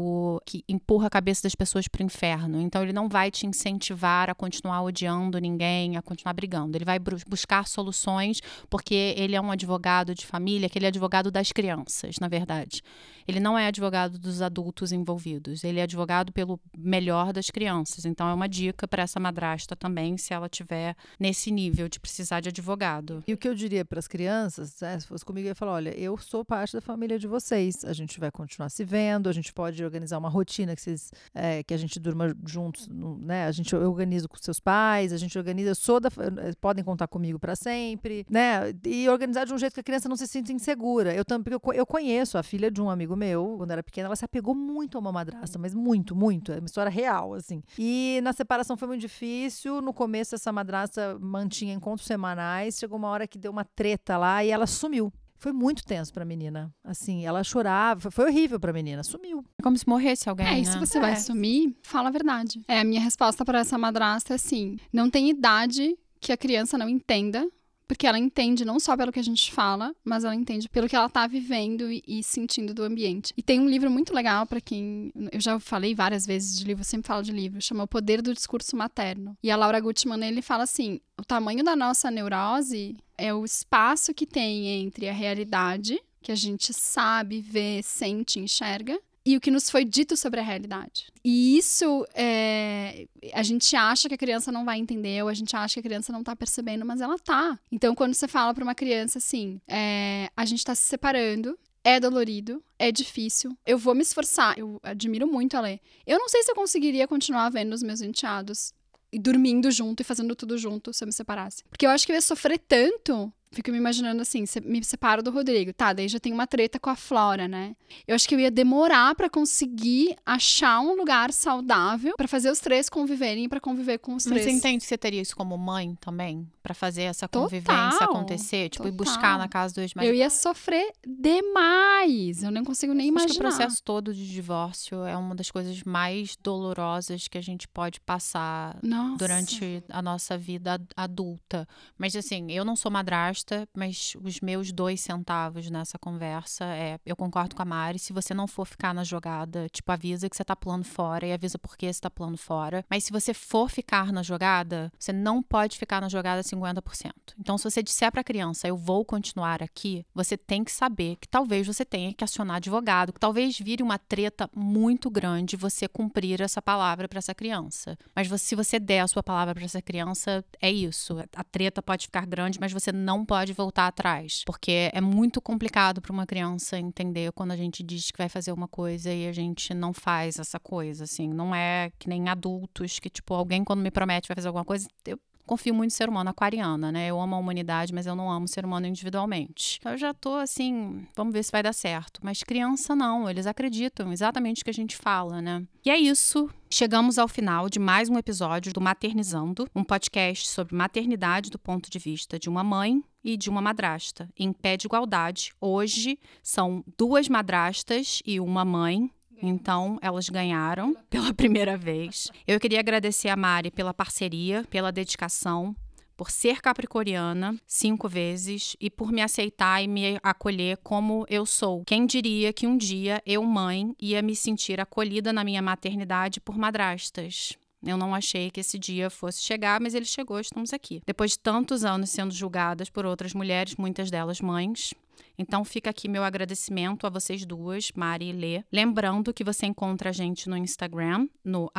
que empurra a cabeça das pessoas para o inferno. Então ele não vai te incentivar a continuar odiando ninguém, a continuar brigando. Ele vai buscar soluções porque ele é um advogado de família, que ele é advogado das crianças, na verdade. Ele não é advogado dos adultos envolvidos, ele é advogado pelo melhor das crianças. Então é uma dica para essa madrasta também, se ela tiver nesse nível de precisar de advogado. E o que eu diria para as crianças, né, se fosse comigo, eu ia falar: olha, eu sou parte da família de vocês. A gente vai continuar se vendo, a gente pode organizar uma rotina que vocês, é, que a gente durma juntos, né? A gente eu organizo com seus pais, a gente organiza. Eu eh, podem contar comigo para sempre, né? E organizar de um jeito que a criança não se sinta insegura. Eu também, eu, eu conheço a filha de um amigo meu, quando era pequena, ela se apegou muito a uma madrasta, mas muito, muito. É uma história real, assim. E na separação foi muito difícil. No começo, essa madrasta mantinha encontros semanais. Chegou uma hora que deu uma treta lá e ela sumiu. Foi muito tenso pra menina. Assim, ela chorava. Foi- Foi horrível pra menina. Sumiu. É como se morresse alguém, É, né? e se você vai É. sumir, fala a verdade. É, a minha resposta para essa madrasta é assim: não tem idade que a criança não entenda, porque ela entende não só pelo que a gente fala, mas ela entende pelo que ela tá vivendo e, e sentindo do ambiente. E tem um livro muito legal para quem. Eu já falei várias vezes de livro, eu sempre falo de livro, chama O Poder do Discurso Materno. E a Laura Gutman, ele fala assim: o tamanho da nossa neurose é o espaço que tem entre a realidade, que a gente sabe, vê, sente, enxerga, e o que nos foi dito sobre a realidade. E isso é, a gente acha que a criança não vai entender, ou a gente acha que a criança não tá percebendo, mas ela tá. Então, quando você fala pra uma criança assim, é, a gente tá se separando. É dolorido, é difícil. Eu vou me esforçar. Eu admiro muito a Lê. Eu não sei se eu conseguiria continuar vendo os meus enteados e dormindo junto e fazendo tudo junto se eu me separasse. Porque eu acho que eu ia sofrer tanto. Fico me imaginando assim, me separo do Rodrigo. Tá, daí já tem uma treta com a Flora, né? Eu acho que eu ia demorar pra conseguir achar um lugar saudável pra fazer os três conviverem, pra conviver com os Mas três. você entende que você teria isso como mãe também? Pra fazer essa Total, convivência acontecer? Tipo, e total. buscar na casa dos mais Eu ia sofrer demais. Eu não consigo nem Acho que imaginar. o processo todo de divórcio é uma das coisas mais dolorosas que a gente pode passar Nossa. durante a nossa vida ad- adulta. Mas assim, eu não sou madrasta, mas os meus dois centavos nessa conversa é, eu concordo com a Mari, se você não for ficar na jogada, tipo, avisa que você tá pulando fora e avisa por que você tá pulando fora. Mas se você for ficar na jogada, você não pode ficar na jogada 50%. Então, se você disser pra criança, eu vou continuar aqui, você tem que saber que talvez você tenha que acionar advogado, que talvez vire uma treta muito grande você cumprir essa palavra pra essa criança. Mas se você der a sua palavra pra essa criança, é isso. A treta pode ficar grande, mas você não pode voltar atrás. Porque é muito complicado pra uma criança entender quando a gente diz que vai fazer uma coisa e a gente não faz essa coisa, assim. Não é que nem adultos que, tipo, alguém quando me promete vai fazer alguma coisa, eu confio muito no ser humano aquariana, né? Eu amo a humanidade, mas eu não amo o ser humano individualmente. Então, eu já tô assim, vamos ver se vai dar certo. Mas criança não, eles acreditam exatamente o que a gente fala, né? E é isso. Chegamos ao final de mais um episódio do Maternizando, um podcast sobre maternidade do ponto de vista de uma mãe e de uma madrasta, em pé de igualdade. Hoje são duas madrastas e uma mãe. Então, elas ganharam pela primeira vez. Eu queria agradecer a Mari pela parceria, pela dedicação, por ser capricorniana cinco vezes e por me aceitar e me acolher como eu sou. Quem diria que um dia eu, mãe, ia me sentir acolhida na minha maternidade por madrastas? Eu não achei que esse dia fosse chegar, mas ele chegou, estamos aqui. Depois de tantos anos sendo julgadas por outras mulheres, muitas delas mães, Então fica aqui meu agradecimento a vocês duas, Mari e Lê. Lembrando que você encontra a gente no Instagram, no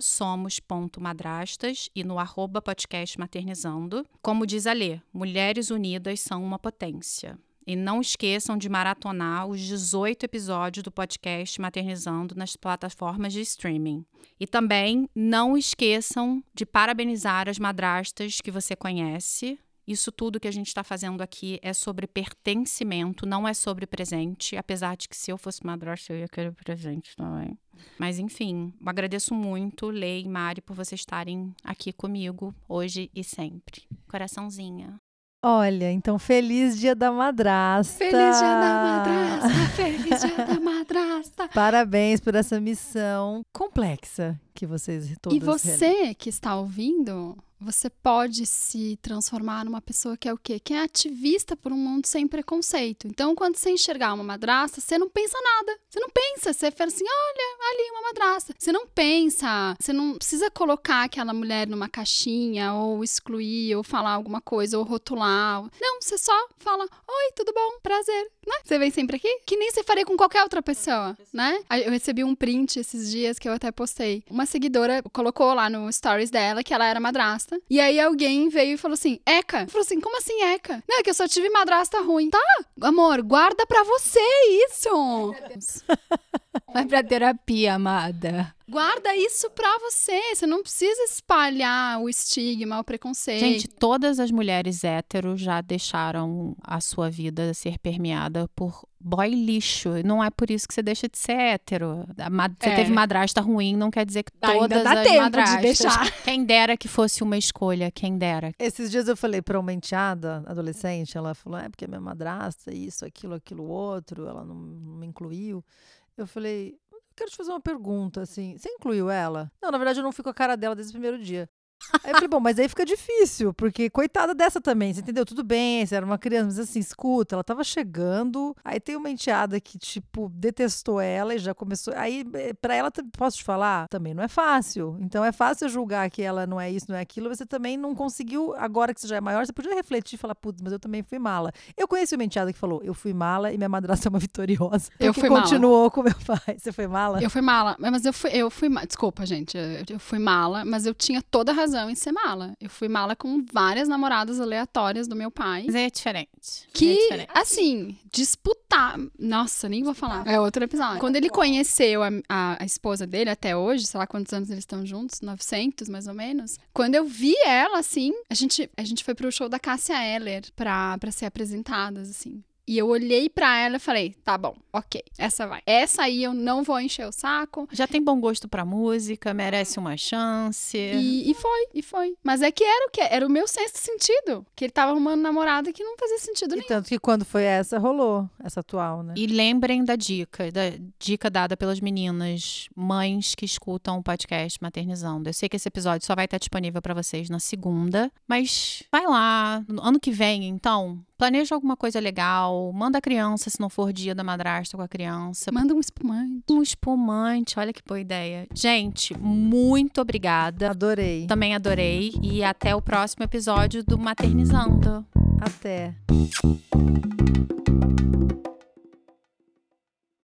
somos.madrastas e no arroba podcast maternizando. Como diz a Lê, mulheres unidas são uma potência. E não esqueçam de maratonar os 18 episódios do podcast Maternizando nas plataformas de streaming. E também não esqueçam de parabenizar as madrastas que você conhece. Isso tudo que a gente está fazendo aqui é sobre pertencimento, não é sobre presente. Apesar de que se eu fosse madrasta, eu ia querer presente também. Mas enfim, agradeço muito, Lei e Mari, por vocês estarem aqui comigo hoje e sempre. Coraçãozinho. Olha, então feliz dia da madrasta. Feliz dia da madrasta, feliz dia da madrasta. Parabéns por essa missão complexa que vocês todos E você que está ouvindo, você pode se transformar numa pessoa que é o quê? Que é ativista por um mundo sem preconceito. Então, quando você enxergar uma madrasta, você não pensa nada. Você não pensa, você fala assim: olha, ali uma madrasta. Você não pensa, você não precisa colocar aquela mulher numa caixinha, ou excluir, ou falar alguma coisa, ou rotular. Não, você só fala: oi, tudo bom? Prazer, né? Você vem sempre aqui? Que nem você faria com qualquer outra pessoa, né? Eu recebi um print esses dias que eu até postei. Uma seguidora colocou lá no stories dela que ela era madrasta. E aí alguém veio e falou assim: Eca. Falou assim: como assim, Eca? Não, é que eu só tive madrasta ruim. Tá, amor, guarda pra você isso. Vai pra terapia, amada. Guarda isso pra você. Você não precisa espalhar o estigma, o preconceito. Gente, todas as mulheres héteros já deixaram a sua vida ser permeada por boy lixo. Não é por isso que você deixa de ser hétero. Você É. teve madrasta ruim, não quer dizer que Ainda todas dá as tempo de madrastas. deixar. Quem dera que fosse uma escolha, quem dera. Esses dias eu falei para uma enteada, adolescente, ela falou: é porque minha madrasta, isso, aquilo, aquilo, outro, ela não, não me incluiu. Eu falei: quero te fazer uma pergunta, assim, você incluiu ela? Não, na verdade eu não fui com a cara dela desde o primeiro dia. Aí eu falei, bom, mas aí fica difícil, porque coitada dessa também, você entendeu? Tudo bem, você era uma criança, mas assim, escuta, ela tava chegando, aí tem uma enteada que, tipo, detestou ela e já começou. Aí, eh, pra ela, posso te falar? Também não é fácil. Então é fácil julgar que ela não é isso, não é aquilo, você também não conseguiu, agora que você já é maior, você podia refletir e falar, putz, mas eu também fui mala. Eu conheci uma enteada que falou, eu fui mala e minha madrasta é uma vitoriosa. Eu fui mala. continuou com meu pai. Você foi mala? Eu fui mala, mas eu fui, eu fui, desculpa, gente, eu, eu fui mala, mas eu tinha toda a razão em ser mala. Eu fui mala com várias namoradas aleatórias do meu pai. Mas é diferente. é Que, diferente. assim, disputar. Nossa, nem vou falar. É outro episódio. Quando ele conheceu a, a, a esposa dele, até hoje, sei lá quantos anos eles estão juntos, 900 mais ou menos. Quando eu vi ela, assim, a gente, a gente foi pro show da Cássia Eller pra, pra ser apresentadas, assim. E eu olhei pra ela e falei: tá bom, ok, essa vai. Essa aí eu não vou encher o saco. Já tem bom gosto pra música, merece uma chance. E, e foi, e foi. Mas é que era o que? Era o meu sexto sentido. Que ele tava arrumando namorada que não fazia sentido E nenhum. tanto que quando foi essa, rolou. Essa atual, né? E lembrem da dica, da dica dada pelas meninas, mães que escutam o podcast Maternizando. Eu sei que esse episódio só vai estar disponível para vocês na segunda, mas vai lá, no ano que vem, então, planeja alguma coisa legal, manda a criança, se não for dia da madrasta com a criança, Manda um espumante. um espumante, olha que boa ideia. Gente, muito obrigada. Adorei. Também adorei e até o próximo episódio do Maternizando. Até.